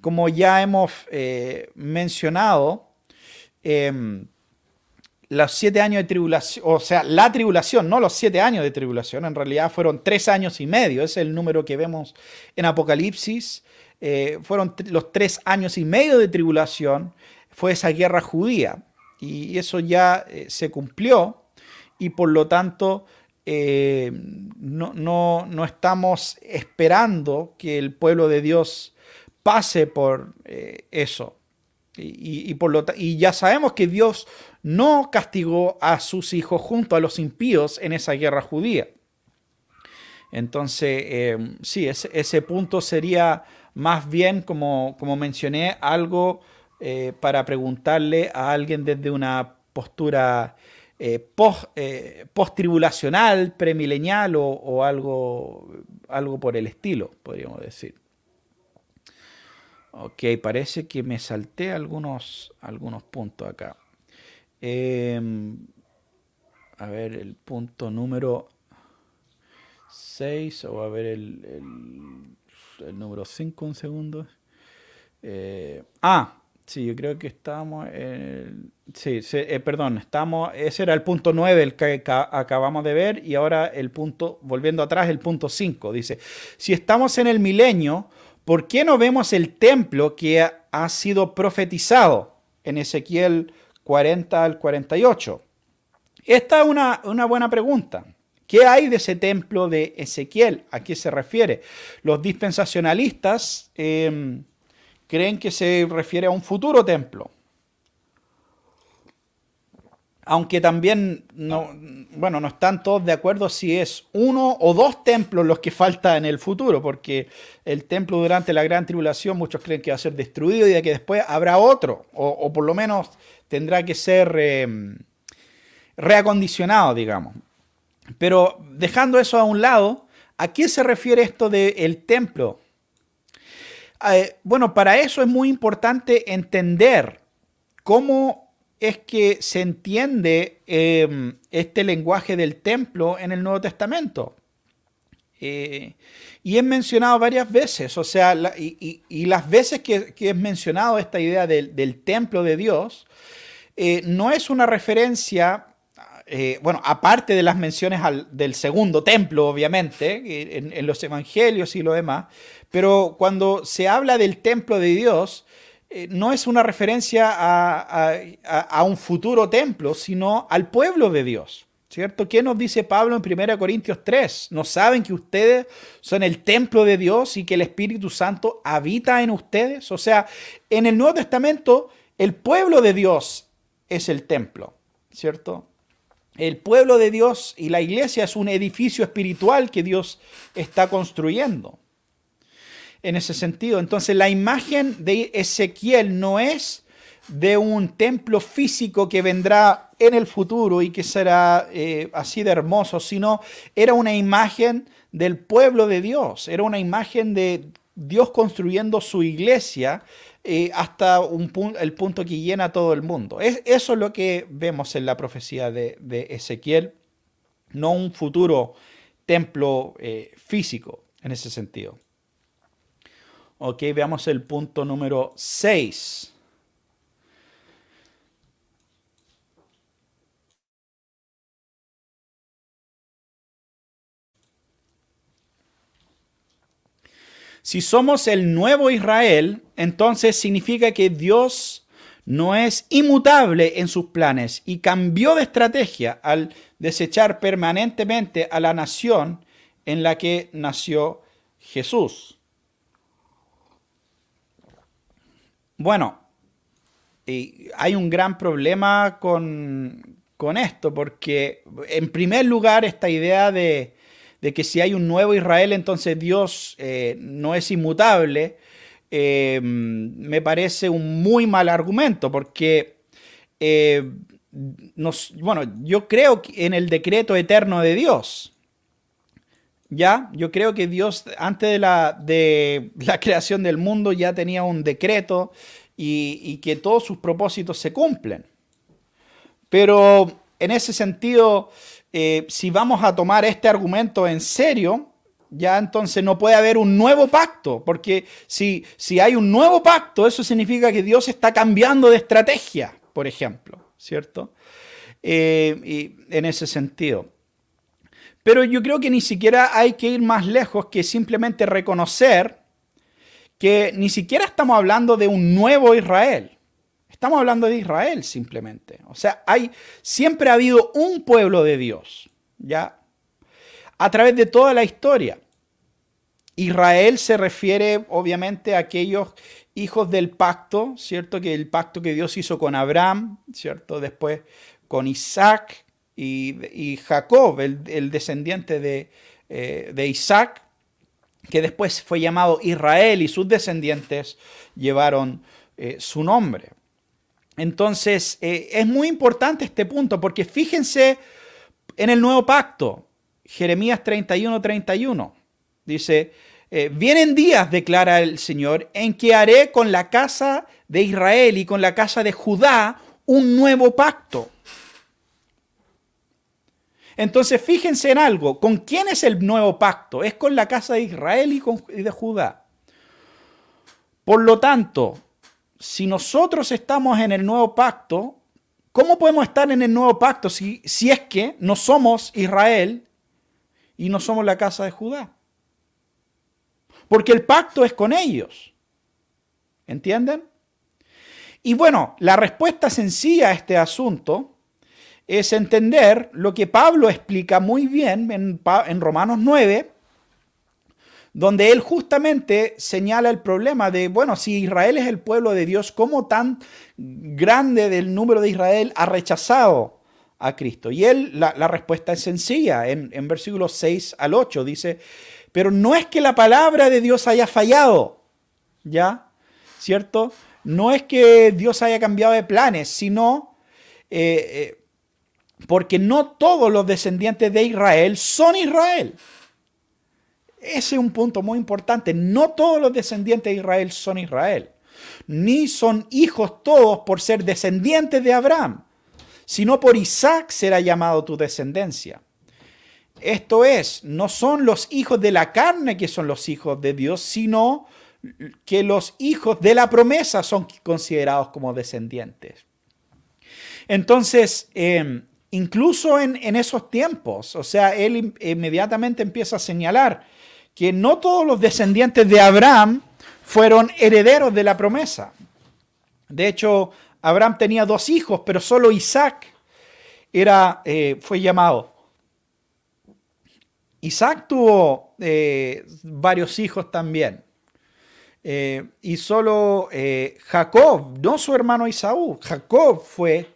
como ya hemos mencionado, em, los siete años de tribulación, o sea, la tribulación, no los siete años de tribulación, en realidad fueron tres años y medio, es el número que vemos en Apocalipsis, fueron los tres años y medio de tribulación fue esa guerra judía. Y eso ya eh, se cumplió y por lo tanto eh, no, estamos esperando que el pueblo de Dios pase por eh, eso. Y, por lo y ya sabemos que Dios no castigó a sus hijos junto a los impíos en esa guerra judía. Entonces, sí, ese, punto sería más bien, como, como mencioné, algo eh, para preguntarle a alguien desde una postura eh, eh, tribulacional, premilenial o, algo, algo por el estilo, podríamos decir. Ok, parece que me salté algunos, algunos puntos acá. Em, a ver, el punto número 6, o a ver el, el, el número 5, un segundo. ah, Sí, yo creo que estamos. sí, eh, perdón, estamos. Ese era el punto 9, el que acabamos de ver, y ahora el punto, volviendo atrás, el punto 5. Dice: Si estamos en el milenio, ¿por qué no vemos el templo que ha, sido profetizado en Ezequiel 40 al 48? Esta es una, buena pregunta. ¿Qué hay de ese templo de Ezequiel? ¿A qué se refiere? Los dispensacionalistas. Em, creen que se refiere a un futuro templo. Aunque también no, bueno, no están todos de acuerdo si es uno o dos templos los que faltan en el futuro, porque el templo durante la gran tribulación muchos creen que va a ser destruido y de que después habrá otro, o, por lo menos tendrá que ser em, reacondicionado, digamos. Pero dejando eso a un lado, ¿a qué se refiere esto del templo? Eh, bueno, para eso es muy importante entender cómo es que se entiende em, este lenguaje del templo en el Nuevo Testamento. Eh, y es mencionado varias veces, o sea, y, las veces que, es mencionado esta idea del, templo de Dios, eh, no es una referencia, eh, bueno, aparte de las menciones del segundo templo, obviamente, en, los evangelios y lo demás, pero cuando se habla del templo de Dios, no es una referencia a un futuro templo, sino al pueblo de Dios. ¿Cierto? ¿Qué nos dice Pablo en 1 Corintios 3? ¿No saben que ustedes son el templo de Dios y que el Espíritu Santo habita en ustedes? O sea, en el Nuevo Testamento el pueblo de Dios es el templo, ¿cierto? El pueblo de Dios y la iglesia es un edificio espiritual que Dios está construyendo. En ese sentido, entonces la imagen de Ezequiel no es de un templo físico que vendrá en el futuro y que será eh, así de hermoso, sino era una imagen del pueblo de Dios, era una imagen de Dios construyendo su iglesia eh, hasta el punto que llena todo el mundo. Es, eso es lo que vemos en la profecía de, Ezequiel, no un futuro templo eh, físico en ese sentido. Ok, veamos el punto número 6. Si somos el nuevo Israel, entonces significa que Dios no es inmutable en sus planes y cambió de estrategia al desechar permanentemente a la nación en la que nació Jesús. Bueno, hay un gran problema con, con esto, porque en primer lugar esta idea de, de que si hay un nuevo Israel, entonces Dios eh, no es inmutable, eh, me parece un muy mal argumento, porque eh, bueno, yo creo en el decreto eterno de Dios. Ya, yo creo que Dios antes de la, de la creación del mundo ya tenía un decreto y, y que todos sus propósitos se cumplen. Pero en ese sentido, eh, si vamos a tomar este argumento en serio, ya entonces no puede haber un nuevo pacto, porque si, si hay un nuevo pacto, eso significa que Dios está cambiando de estrategia, por ejemplo, ¿cierto? Eh, y en ese sentido. Pero yo creo que ni siquiera hay que ir más lejos que simplemente reconocer que ni siquiera estamos hablando de un nuevo Israel. Estamos hablando de Israel simplemente. O sea, hay, siempre ha habido un pueblo de Dios, ¿ya? A través de toda la historia. Israel se refiere obviamente a aquellos hijos del pacto, ¿cierto? Que el pacto que Dios hizo con Abraham, ¿cierto? Después con Isaac y, Jacob, el, descendiente de, eh, de Isaac, que después fue llamado Israel y sus descendientes llevaron eh, su nombre. Entonces, eh, es muy importante este punto porque fíjense en el nuevo pacto, Jeremías 31, 31. Dice, vienen días, declara el Señor, en que haré con la casa de Israel y con la casa de Judá un nuevo pacto. Entonces, fíjense en algo, ¿con quién es el nuevo pacto? Es con la casa de Israel y, con, y de Judá. Por lo tanto, si nosotros estamos en el nuevo pacto, ¿cómo podemos estar en el nuevo pacto si, si es que no somos Israel y no somos la casa de Judá? Porque el pacto es con ellos. ¿Entienden? Y bueno, la respuesta sencilla a este asunto es entender lo que Pablo explica muy bien en, en Romanos 9, donde él justamente señala el problema de, bueno, si Israel es el pueblo de Dios, ¿cómo tan grande del número de Israel ha rechazado a Cristo? Y él, la, respuesta es sencilla, en, en versículos 6 al 8 dice, pero no es que la palabra de Dios haya fallado, ¿ya? ¿Cierto? No es que Dios haya cambiado de planes, sino... Eh, eh, porque no todos los descendientes de Israel son Israel. Ese es un punto muy importante. No todos los descendientes de Israel son Israel, ni son hijos todos por ser descendientes de Abraham, sino por Isaac será llamado tu descendencia. esto es, no son los hijos de la carne que son los hijos de Dios, sino que los hijos de la promesa son considerados como descendientes. Entonces, em, incluso en, esos tiempos, o sea, él inmediatamente empieza a señalar que no todos los descendientes de Abraham fueron herederos de la promesa. De hecho, Abraham tenía dos hijos, pero solo Isaac era, eh, fue llamado. Isaac tuvo eh, varios hijos también. Eh, y solo Jacob, no su hermano Isaú, Jacob fue,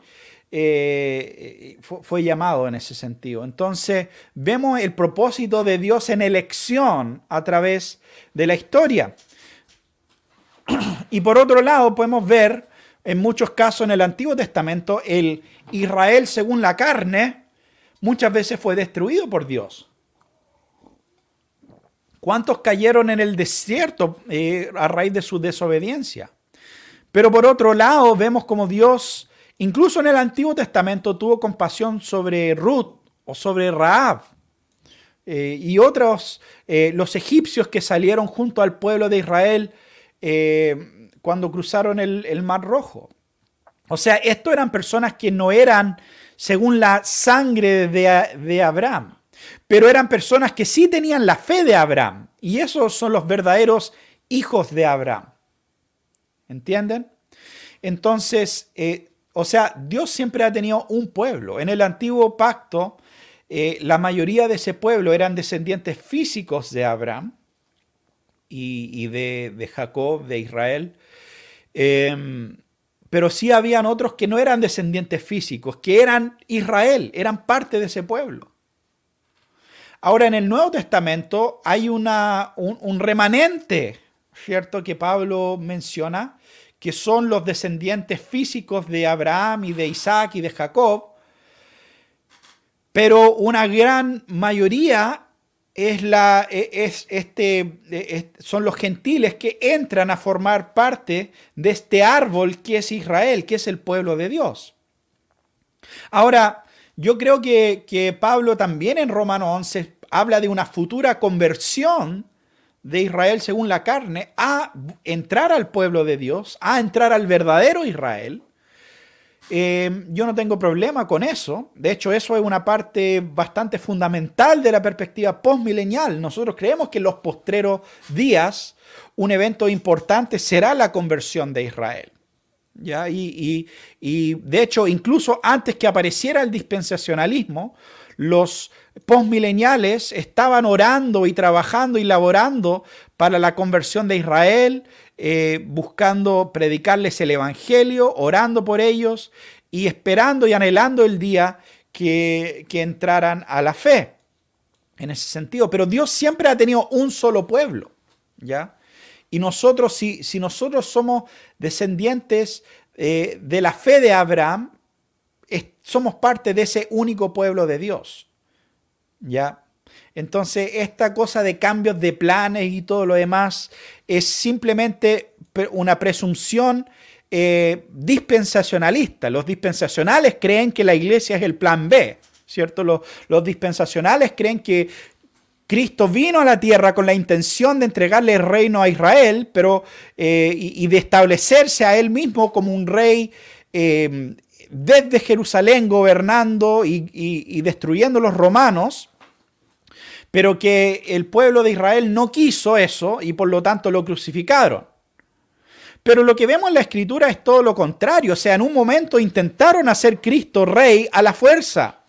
fue, fue, llamado en ese sentido. Entonces vemos el propósito de Dios en elección a través de la historia. Y por otro lado podemos ver en muchos casos en el Antiguo Testamento, el Israel según la carne muchas veces fue destruido por Dios. ¿Cuántos cayeron en el desierto eh, a raíz de su desobediencia? Pero por otro lado, vemos como Dios, incluso en el Antiguo Testamento, tuvo compasión sobre Ruth o sobre Raab eh, y otros, eh, los egipcios que salieron junto al pueblo de Israel cuando cruzaron el, Mar Rojo. O sea, estos eran personas que no eran según la sangre de, Abraham, pero eran personas que sí tenían la fe de Abraham. Y esos son los verdaderos hijos de Abraham. ¿Entienden? Entonces, eh, o sea, Dios siempre ha tenido un pueblo. En el antiguo pacto, eh, la mayoría de ese pueblo eran descendientes físicos de Abraham y, de, Jacob, de Israel. Em, pero sí habían otros que no eran descendientes físicos, que eran Israel, eran parte de ese pueblo. Ahora en el Nuevo Testamento hay una, un, remanente, ¿cierto? Que Pablo menciona, que son los descendientes físicos de Abraham y de Isaac y de Jacob, pero una gran mayoría es la, e, es este, e, son los gentiles que entran a formar parte de este árbol que es Israel, que es el pueblo de Dios. Ahora, yo creo que, que Pablo también en Romano 11 habla de una futura conversión de Israel según la carne a entrar al pueblo de Dios, a entrar al verdadero Israel. Eh, yo no tengo problema con eso. De hecho, eso es una parte bastante fundamental de la perspectiva postmilenial. Nosotros creemos que en los postreros días un evento importante será la conversión de Israel. ¿ya? Y, y de hecho, incluso antes que apareciera el dispensacionalismo, los postmileniales estaban orando y trabajando y laborando para la conversión de Israel, eh, buscando predicarles el Evangelio, orando por ellos y esperando y anhelando el día que, entraran a la fe. En ese sentido, pero Dios siempre ha tenido un solo pueblo, ¿ya? Y nosotros, si, si nosotros somos descendientes eh, de la fe de Abraham, somos parte de ese único pueblo de Dios, ¿ya? Entonces, esta cosa de cambios de planes y todo lo demás es simplemente una presunción eh, dispensacionalista. Los dispensacionales creen que la iglesia es el plan B, ¿cierto? Los, dispensacionales creen que Cristo vino a la tierra con la intención de entregarle el reino a Israel, pero eh, y, de establecerse a él mismo como un rey eh, desde Jerusalén gobernando y destruyendo los romanos pero que el pueblo de Israel no quiso eso y por lo tanto lo crucificaron. Pero lo que vemos en la escritura es todo lo contrario, o sea, en un momento intentaron hacer Cristo rey a la fuerza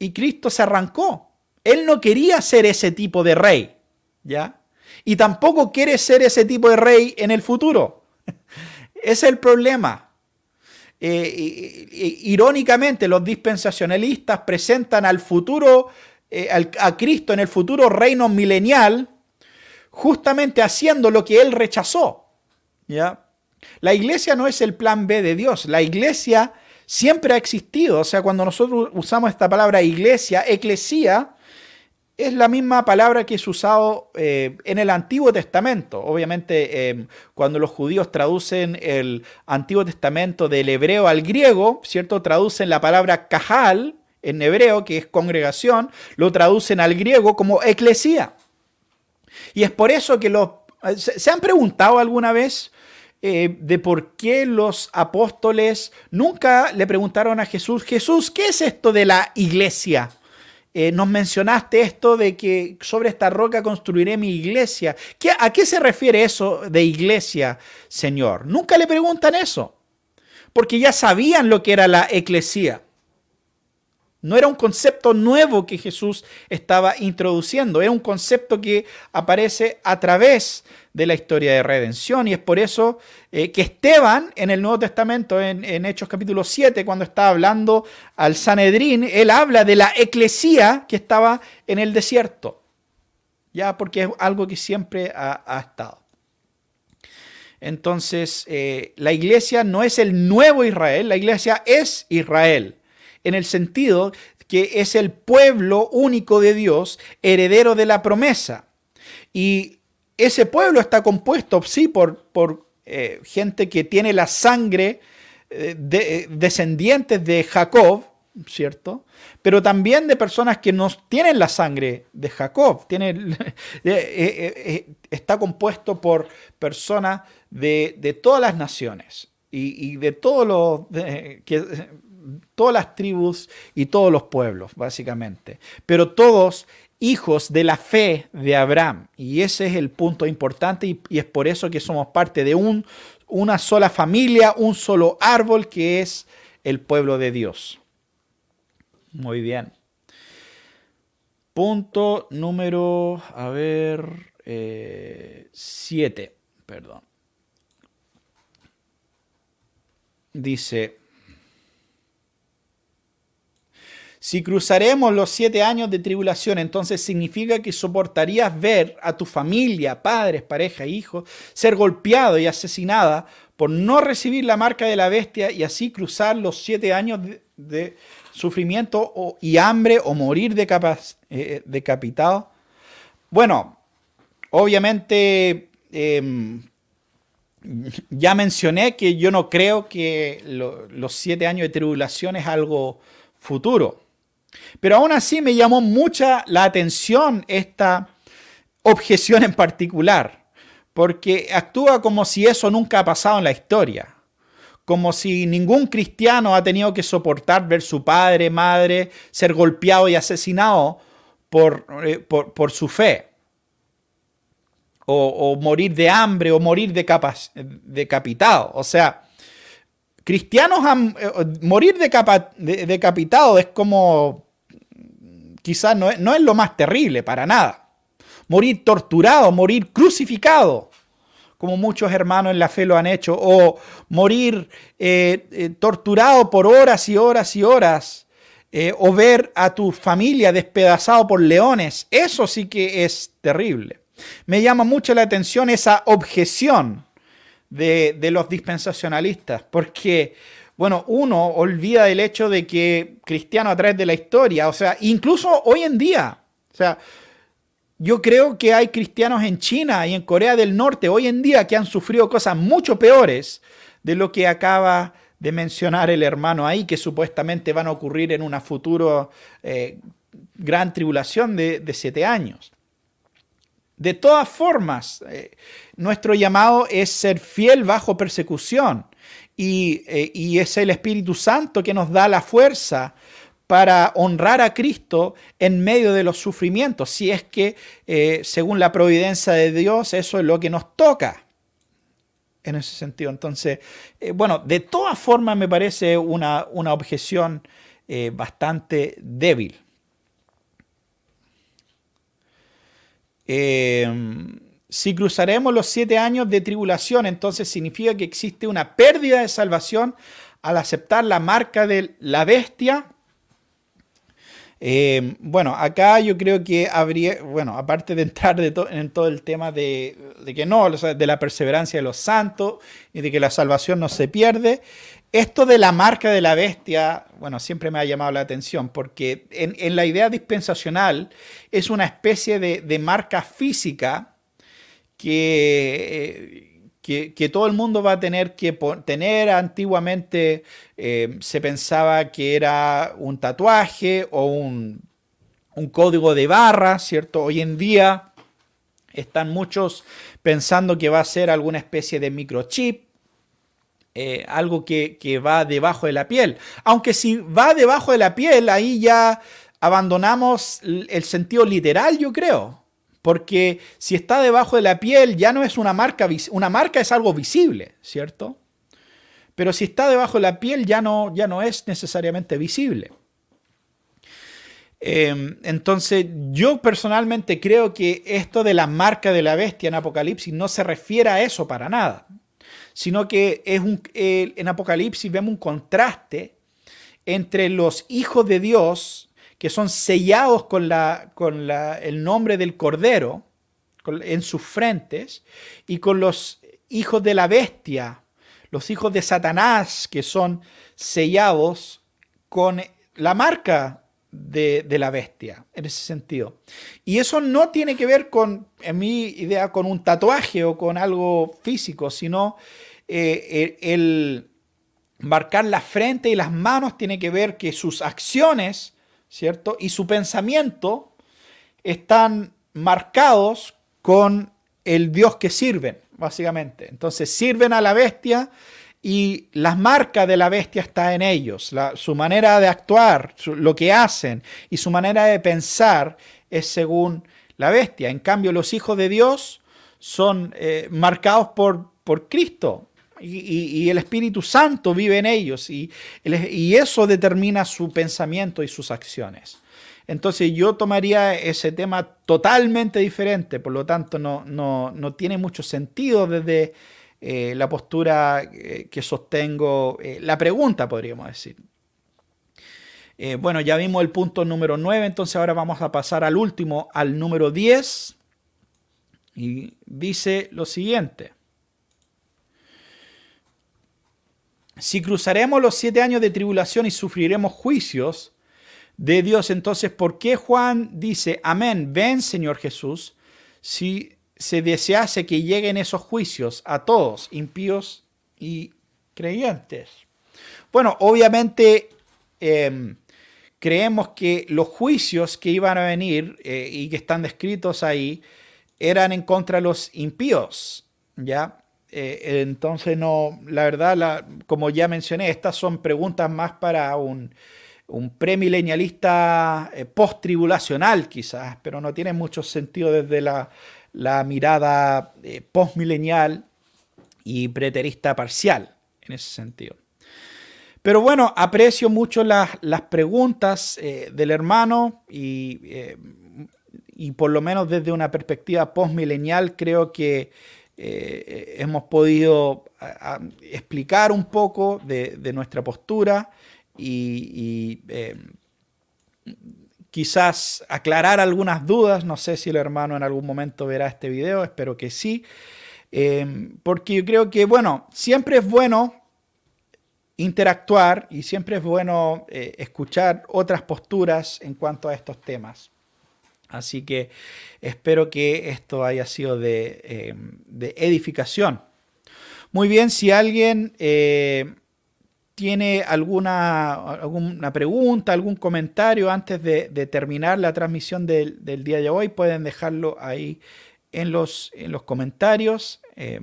y Cristo se arrancó. Él no quería ser ese tipo de rey, ¿ya? Y tampoco quiere ser ese tipo de rey en el futuro. [LAUGHS] Ese es el problema. Eh, irónicamente, los dispensacionalistas presentan al futuro eh, a Cristo en el futuro reino milenial, justamente haciendo lo que él rechazó. ¿ya? La iglesia no es el plan B de Dios, la iglesia siempre ha existido. O sea, cuando nosotros usamos esta palabra iglesia, eclesía, es la misma palabra que es usado eh, en el Antiguo Testamento. Obviamente, eh, cuando los judíos traducen el Antiguo Testamento del hebreo al griego, ¿cierto? Traducen la palabra cajal en hebreo, que es congregación, lo traducen al griego como eclesía. Y es por eso que los... ¿Se han preguntado alguna vez eh, de por qué los apóstoles nunca le preguntaron a Jesús, Jesús, ¿qué es esto de la iglesia? Eh, nos mencionaste esto de que sobre esta roca construiré mi iglesia. ¿A qué se refiere eso de iglesia, Señor? Nunca le preguntan eso, porque ya sabían lo que era la eclesía. No era un concepto nuevo que Jesús estaba introduciendo, era un concepto que aparece a través de la historia de redención y es por eso eh, que Esteban en el Nuevo Testamento, en, Hechos capítulo 7, cuando está hablando al Sanedrín, él habla de la eclesía que estaba en el desierto, ya porque es algo que siempre ha, estado. Entonces, eh, la iglesia no es el nuevo Israel, la iglesia es Israel en el sentido que es el pueblo único de Dios, heredero de la promesa. Y ese pueblo está compuesto, sí, por, por eh, gente que tiene la sangre eh, de, eh, descendientes de Jacob, ¿cierto? Pero también de personas que no tienen la sangre de Jacob. Tiene, [LAUGHS] está compuesto por personas de, todas las naciones y, de todos los que todas las tribus y todos los pueblos, básicamente. Pero todos hijos de la fe de Abraham. Y ese es el punto importante y, es por eso que somos parte de un, una sola familia, un solo árbol que es el pueblo de Dios. Muy bien. Punto número, a ver, eh, siete, perdón. Dice, Si cruzaremos los siete años de tribulación, entonces significa que soportarías ver a tu familia, padres, pareja, hijos, ser golpeado y asesinada por no recibir la marca de la bestia y así cruzar los siete años de, sufrimiento y hambre o morir de eh, decapitado. Bueno, obviamente em, ya mencioné que yo no creo que los siete años de tribulación es algo futuro. Pero aún así me llamó mucha la atención esta objeción en particular, porque actúa como si eso nunca ha pasado en la historia, como si ningún cristiano ha tenido que soportar ver su padre, madre ser golpeado y asesinado por, eh, su fe. O, morir de hambre o morir decapitado. O sea, cristianos han, eh, morir decapitado es como quizás no, no es lo más terrible, para nada. Morir torturado, morir crucificado, como muchos hermanos en la fe lo han hecho, o morir eh, eh, torturado por horas y horas y horas, o ver a tu familia despedazado por leones, eso sí que es terrible. Me llama mucho la atención esa objeción de, de los dispensacionalistas, porque bueno, uno olvida el hecho de que cristiano a través de la historia, o sea, incluso hoy en día, o sea, yo creo que hay cristianos en China y en Corea del Norte hoy en día que han sufrido cosas mucho peores de lo que acaba de mencionar el hermano ahí, que supuestamente van a ocurrir en una futura eh, gran tribulación de, siete años. De todas formas, eh, nuestro llamado es ser fiel bajo persecución. Eh, y, es el Espíritu Santo que nos da la fuerza para honrar a Cristo en medio de los sufrimientos, si es que eh, según la providencia de Dios eso es lo que nos toca en ese sentido. Entonces, eh, bueno, de todas formas me parece una, una objeción bastante débil. Si cruzaremos los siete años de tribulación, entonces significa que existe una pérdida de salvación al aceptar la marca de la bestia. Eh, bueno, acá yo creo que habría, bueno, aparte de entrar en todo el tema de, que no, de la perseverancia de los santos y de que la salvación no se pierde, esto de la marca de la bestia, bueno, siempre me ha llamado la atención, porque en, la idea dispensacional es una especie de, de marca física que, que, todo el mundo va a tener que tener. Antiguamente eh, se pensaba que era un tatuaje o un, un código de barra, ¿cierto? Hoy en día están muchos pensando que va a ser alguna especie de microchip, eh, algo que, que, va debajo de la piel. Aunque si va debajo de la piel, ahí ya abandonamos el sentido literal, yo creo. Porque si está debajo de la piel ya no es una marca, una marca es algo visible, ¿cierto? Pero si está debajo de la piel ya no, ya no es necesariamente visible. Em, entonces, yo personalmente creo que esto de la marca de la bestia en Apocalipsis no se refiere a eso para nada, sino que es un, en Apocalipsis vemos un contraste entre los hijos de Dios que son sellados con, la, con el nombre del Cordero en sus frentes, y con los hijos de la bestia, los hijos de Satanás, que son sellados con la marca de, la bestia, en ese sentido. Y eso no tiene que ver con, en mi idea, con un tatuaje o con algo físico, sino eh, el marcar la frente y las manos tiene que ver que sus acciones ¿cierto? Y su pensamiento están marcados con el Dios que sirven, básicamente. Entonces sirven a la bestia y las marcas de la bestia está en ellos. su manera de actuar, lo que hacen y su manera de pensar es según la bestia. En cambio, los hijos de Dios son eh, marcados por, por Cristo, y, el Espíritu Santo vive en ellos y, eso determina su pensamiento y sus acciones. Entonces yo tomaría ese tema totalmente diferente, por lo tanto no, no, tiene mucho sentido desde eh, la postura eh, que sostengo, eh, la pregunta podríamos decir. bueno, ya vimos el punto número 9, entonces ahora vamos a pasar al último, al número 10, y dice lo siguiente. Si cruzaremos los siete años de tribulación y sufriremos juicios de Dios, entonces, ¿por qué Juan dice, amén, ven Señor Jesús, si se desease que lleguen esos juicios a todos, impíos y creyentes? Bueno, obviamente em, creemos que los juicios que iban a venir eh, y que están descritos ahí eran en contra de los impíos, ¿ya? Eh, entonces, no, la verdad, como ya mencioné, estas son preguntas más para un, un premilenialista eh, post-tribulacional quizás, pero no tiene mucho sentido desde la, mirada eh, postmilenial y preterista parcial en ese sentido. Pero bueno, aprecio mucho las, preguntas del hermano y, y por lo menos desde una perspectiva postmilenial creo que eh, hemos podido explicar un poco de, nuestra postura y, eh, quizás aclarar algunas dudas. No sé si el hermano en algún momento verá este video, espero que sí. Eh, porque yo creo que, bueno, siempre es bueno interactuar y siempre es bueno escuchar otras posturas en cuanto a estos temas. Así que espero que esto haya sido de, eh, edificación. Muy bien, si alguien eh, tiene alguna, pregunta, algún comentario antes de, terminar la transmisión del, día de hoy, pueden dejarlo ahí en los, en los comentarios. Eh,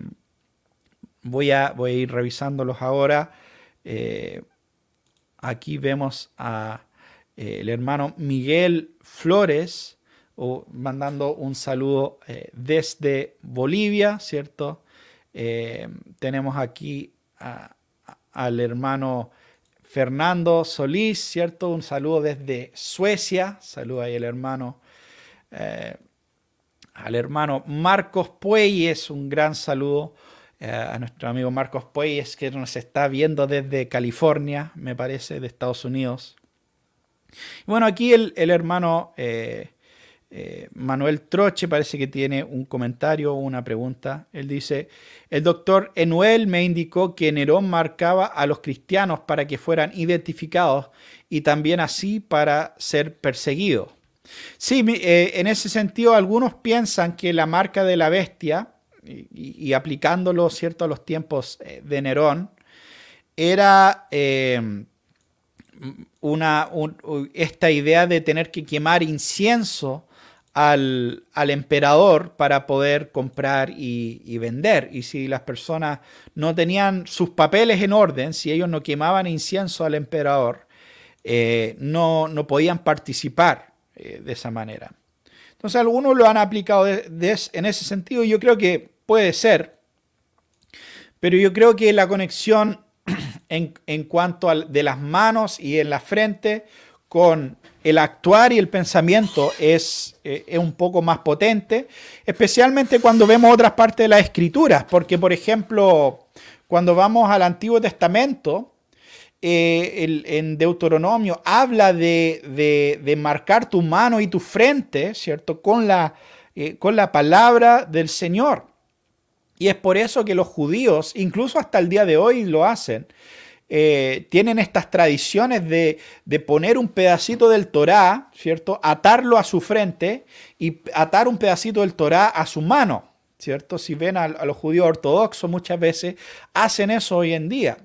voy, a, voy, a, ir revisándolos ahora. aquí vemos a el hermano Miguel Flores mandando un saludo eh, desde Bolivia, ¿cierto? Eh, tenemos aquí al hermano Fernando Solís, ¿cierto? Un saludo desde Suecia, saludo ahí al hermano, eh, al hermano Marcos Pueyes, un gran saludo a nuestro amigo Marcos Pueyes que nos está viendo desde California, me parece, de Estados Unidos. Bueno, aquí el, hermano Manuel Troche parece que tiene un comentario o una pregunta. Él dice, el doctor Enuel me indicó que Nerón marcaba a los cristianos para que fueran identificados y también así para ser perseguidos. Sí, eh, en ese sentido algunos piensan que la marca de la bestia y, aplicándolo ¿cierto? a los tiempos eh, de Nerón, era eh, una, esta idea de tener que quemar incienso al, emperador para poder comprar y, vender. Y si las personas no tenían sus papeles en orden, si ellos no quemaban incienso al emperador, eh, no, no, podían participar de esa manera. Entonces algunos lo han aplicado en ese sentido y yo creo que puede ser, pero yo creo que la conexión [CLEARS THROAT] en, cuanto a de las manos y en la frente con el actuar y el pensamiento es, eh, es, un poco más potente, especialmente cuando vemos otras partes de las escrituras, porque por ejemplo, cuando vamos al Antiguo Testamento, eh, en Deuteronomio habla de, marcar tu mano y tu frente, ¿cierto? Con la, eh, con la palabra del Señor. Y es por eso que los judíos, incluso hasta el día de hoy lo hacen, eh, tienen estas tradiciones de, poner un pedacito del Torá, ¿cierto? Atarlo a su frente y atar un pedacito del Torá a su mano, ¿cierto? Si ven a los judíos ortodoxos muchas veces hacen eso hoy en día.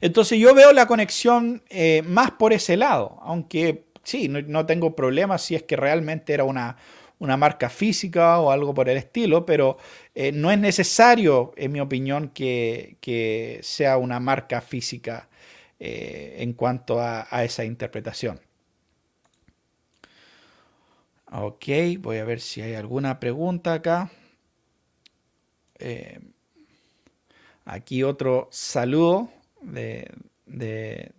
Entonces yo veo la conexión eh, más por ese lado, aunque sí, no, tengo problemas si es que realmente era una, marca física o algo por el estilo, pero eh, no es necesario, en mi opinión, que, sea una marca física eh, en cuanto a, esa interpretación. Ok, voy a ver si hay alguna pregunta acá. aquí otro saludo de,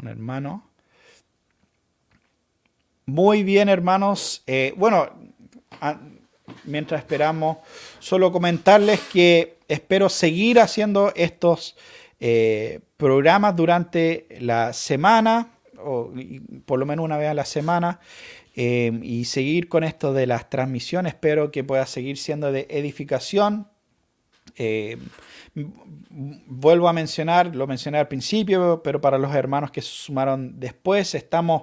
un hermano. Muy bien, hermanos. Eh, bueno, mientras esperamos, solo comentarles que espero seguir haciendo estos eh, programas durante la semana, o por lo menos una vez a la semana, eh, y seguir con esto de las transmisiones. Espero que pueda seguir siendo de edificación Vuelvo a mencionar, lo mencioné al principio, pero para los hermanos que se sumaron después, estamos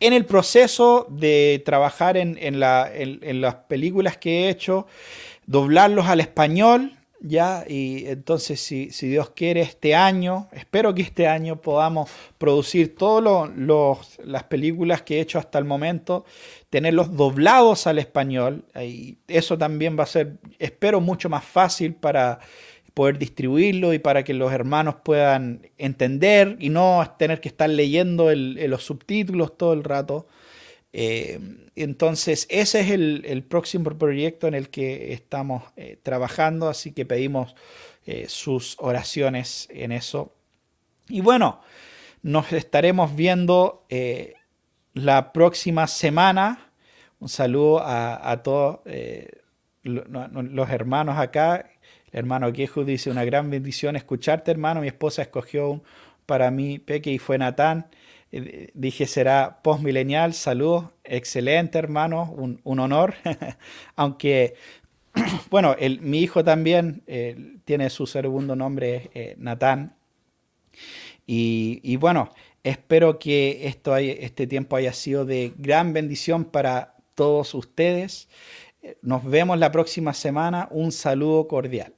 en el proceso de trabajar en, las películas que he hecho, doblarlos al español, ¿ya? Y entonces, si, Dios quiere, este año, espero que este año podamos producir todas las películas que he hecho hasta el momento, tenerlos doblados al español, y eso también va a ser, espero, mucho más fácil para poder distribuirlo y para que los hermanos puedan entender y no tener que estar leyendo los subtítulos todo el rato. Eh, entonces, ese es el, próximo proyecto en el que estamos eh, trabajando, así que pedimos eh, sus oraciones en eso. Y bueno, nos estaremos viendo la próxima semana. Un saludo a, todos los hermanos acá hermano Quejo dice, una gran bendición escucharte, hermano. Mi esposa escogió para mí Peque y fue Natán. Eh, dije, será postmilenial. Saludos. Excelente, hermano. Un, honor. [LAUGHS] Aunque, [CLEARS THROAT] bueno, el, mi hijo también eh, tiene su segundo nombre, eh, Natán. Y, bueno, espero que esto este tiempo haya sido de gran bendición para todos ustedes. Nos vemos la próxima semana. Un saludo cordial.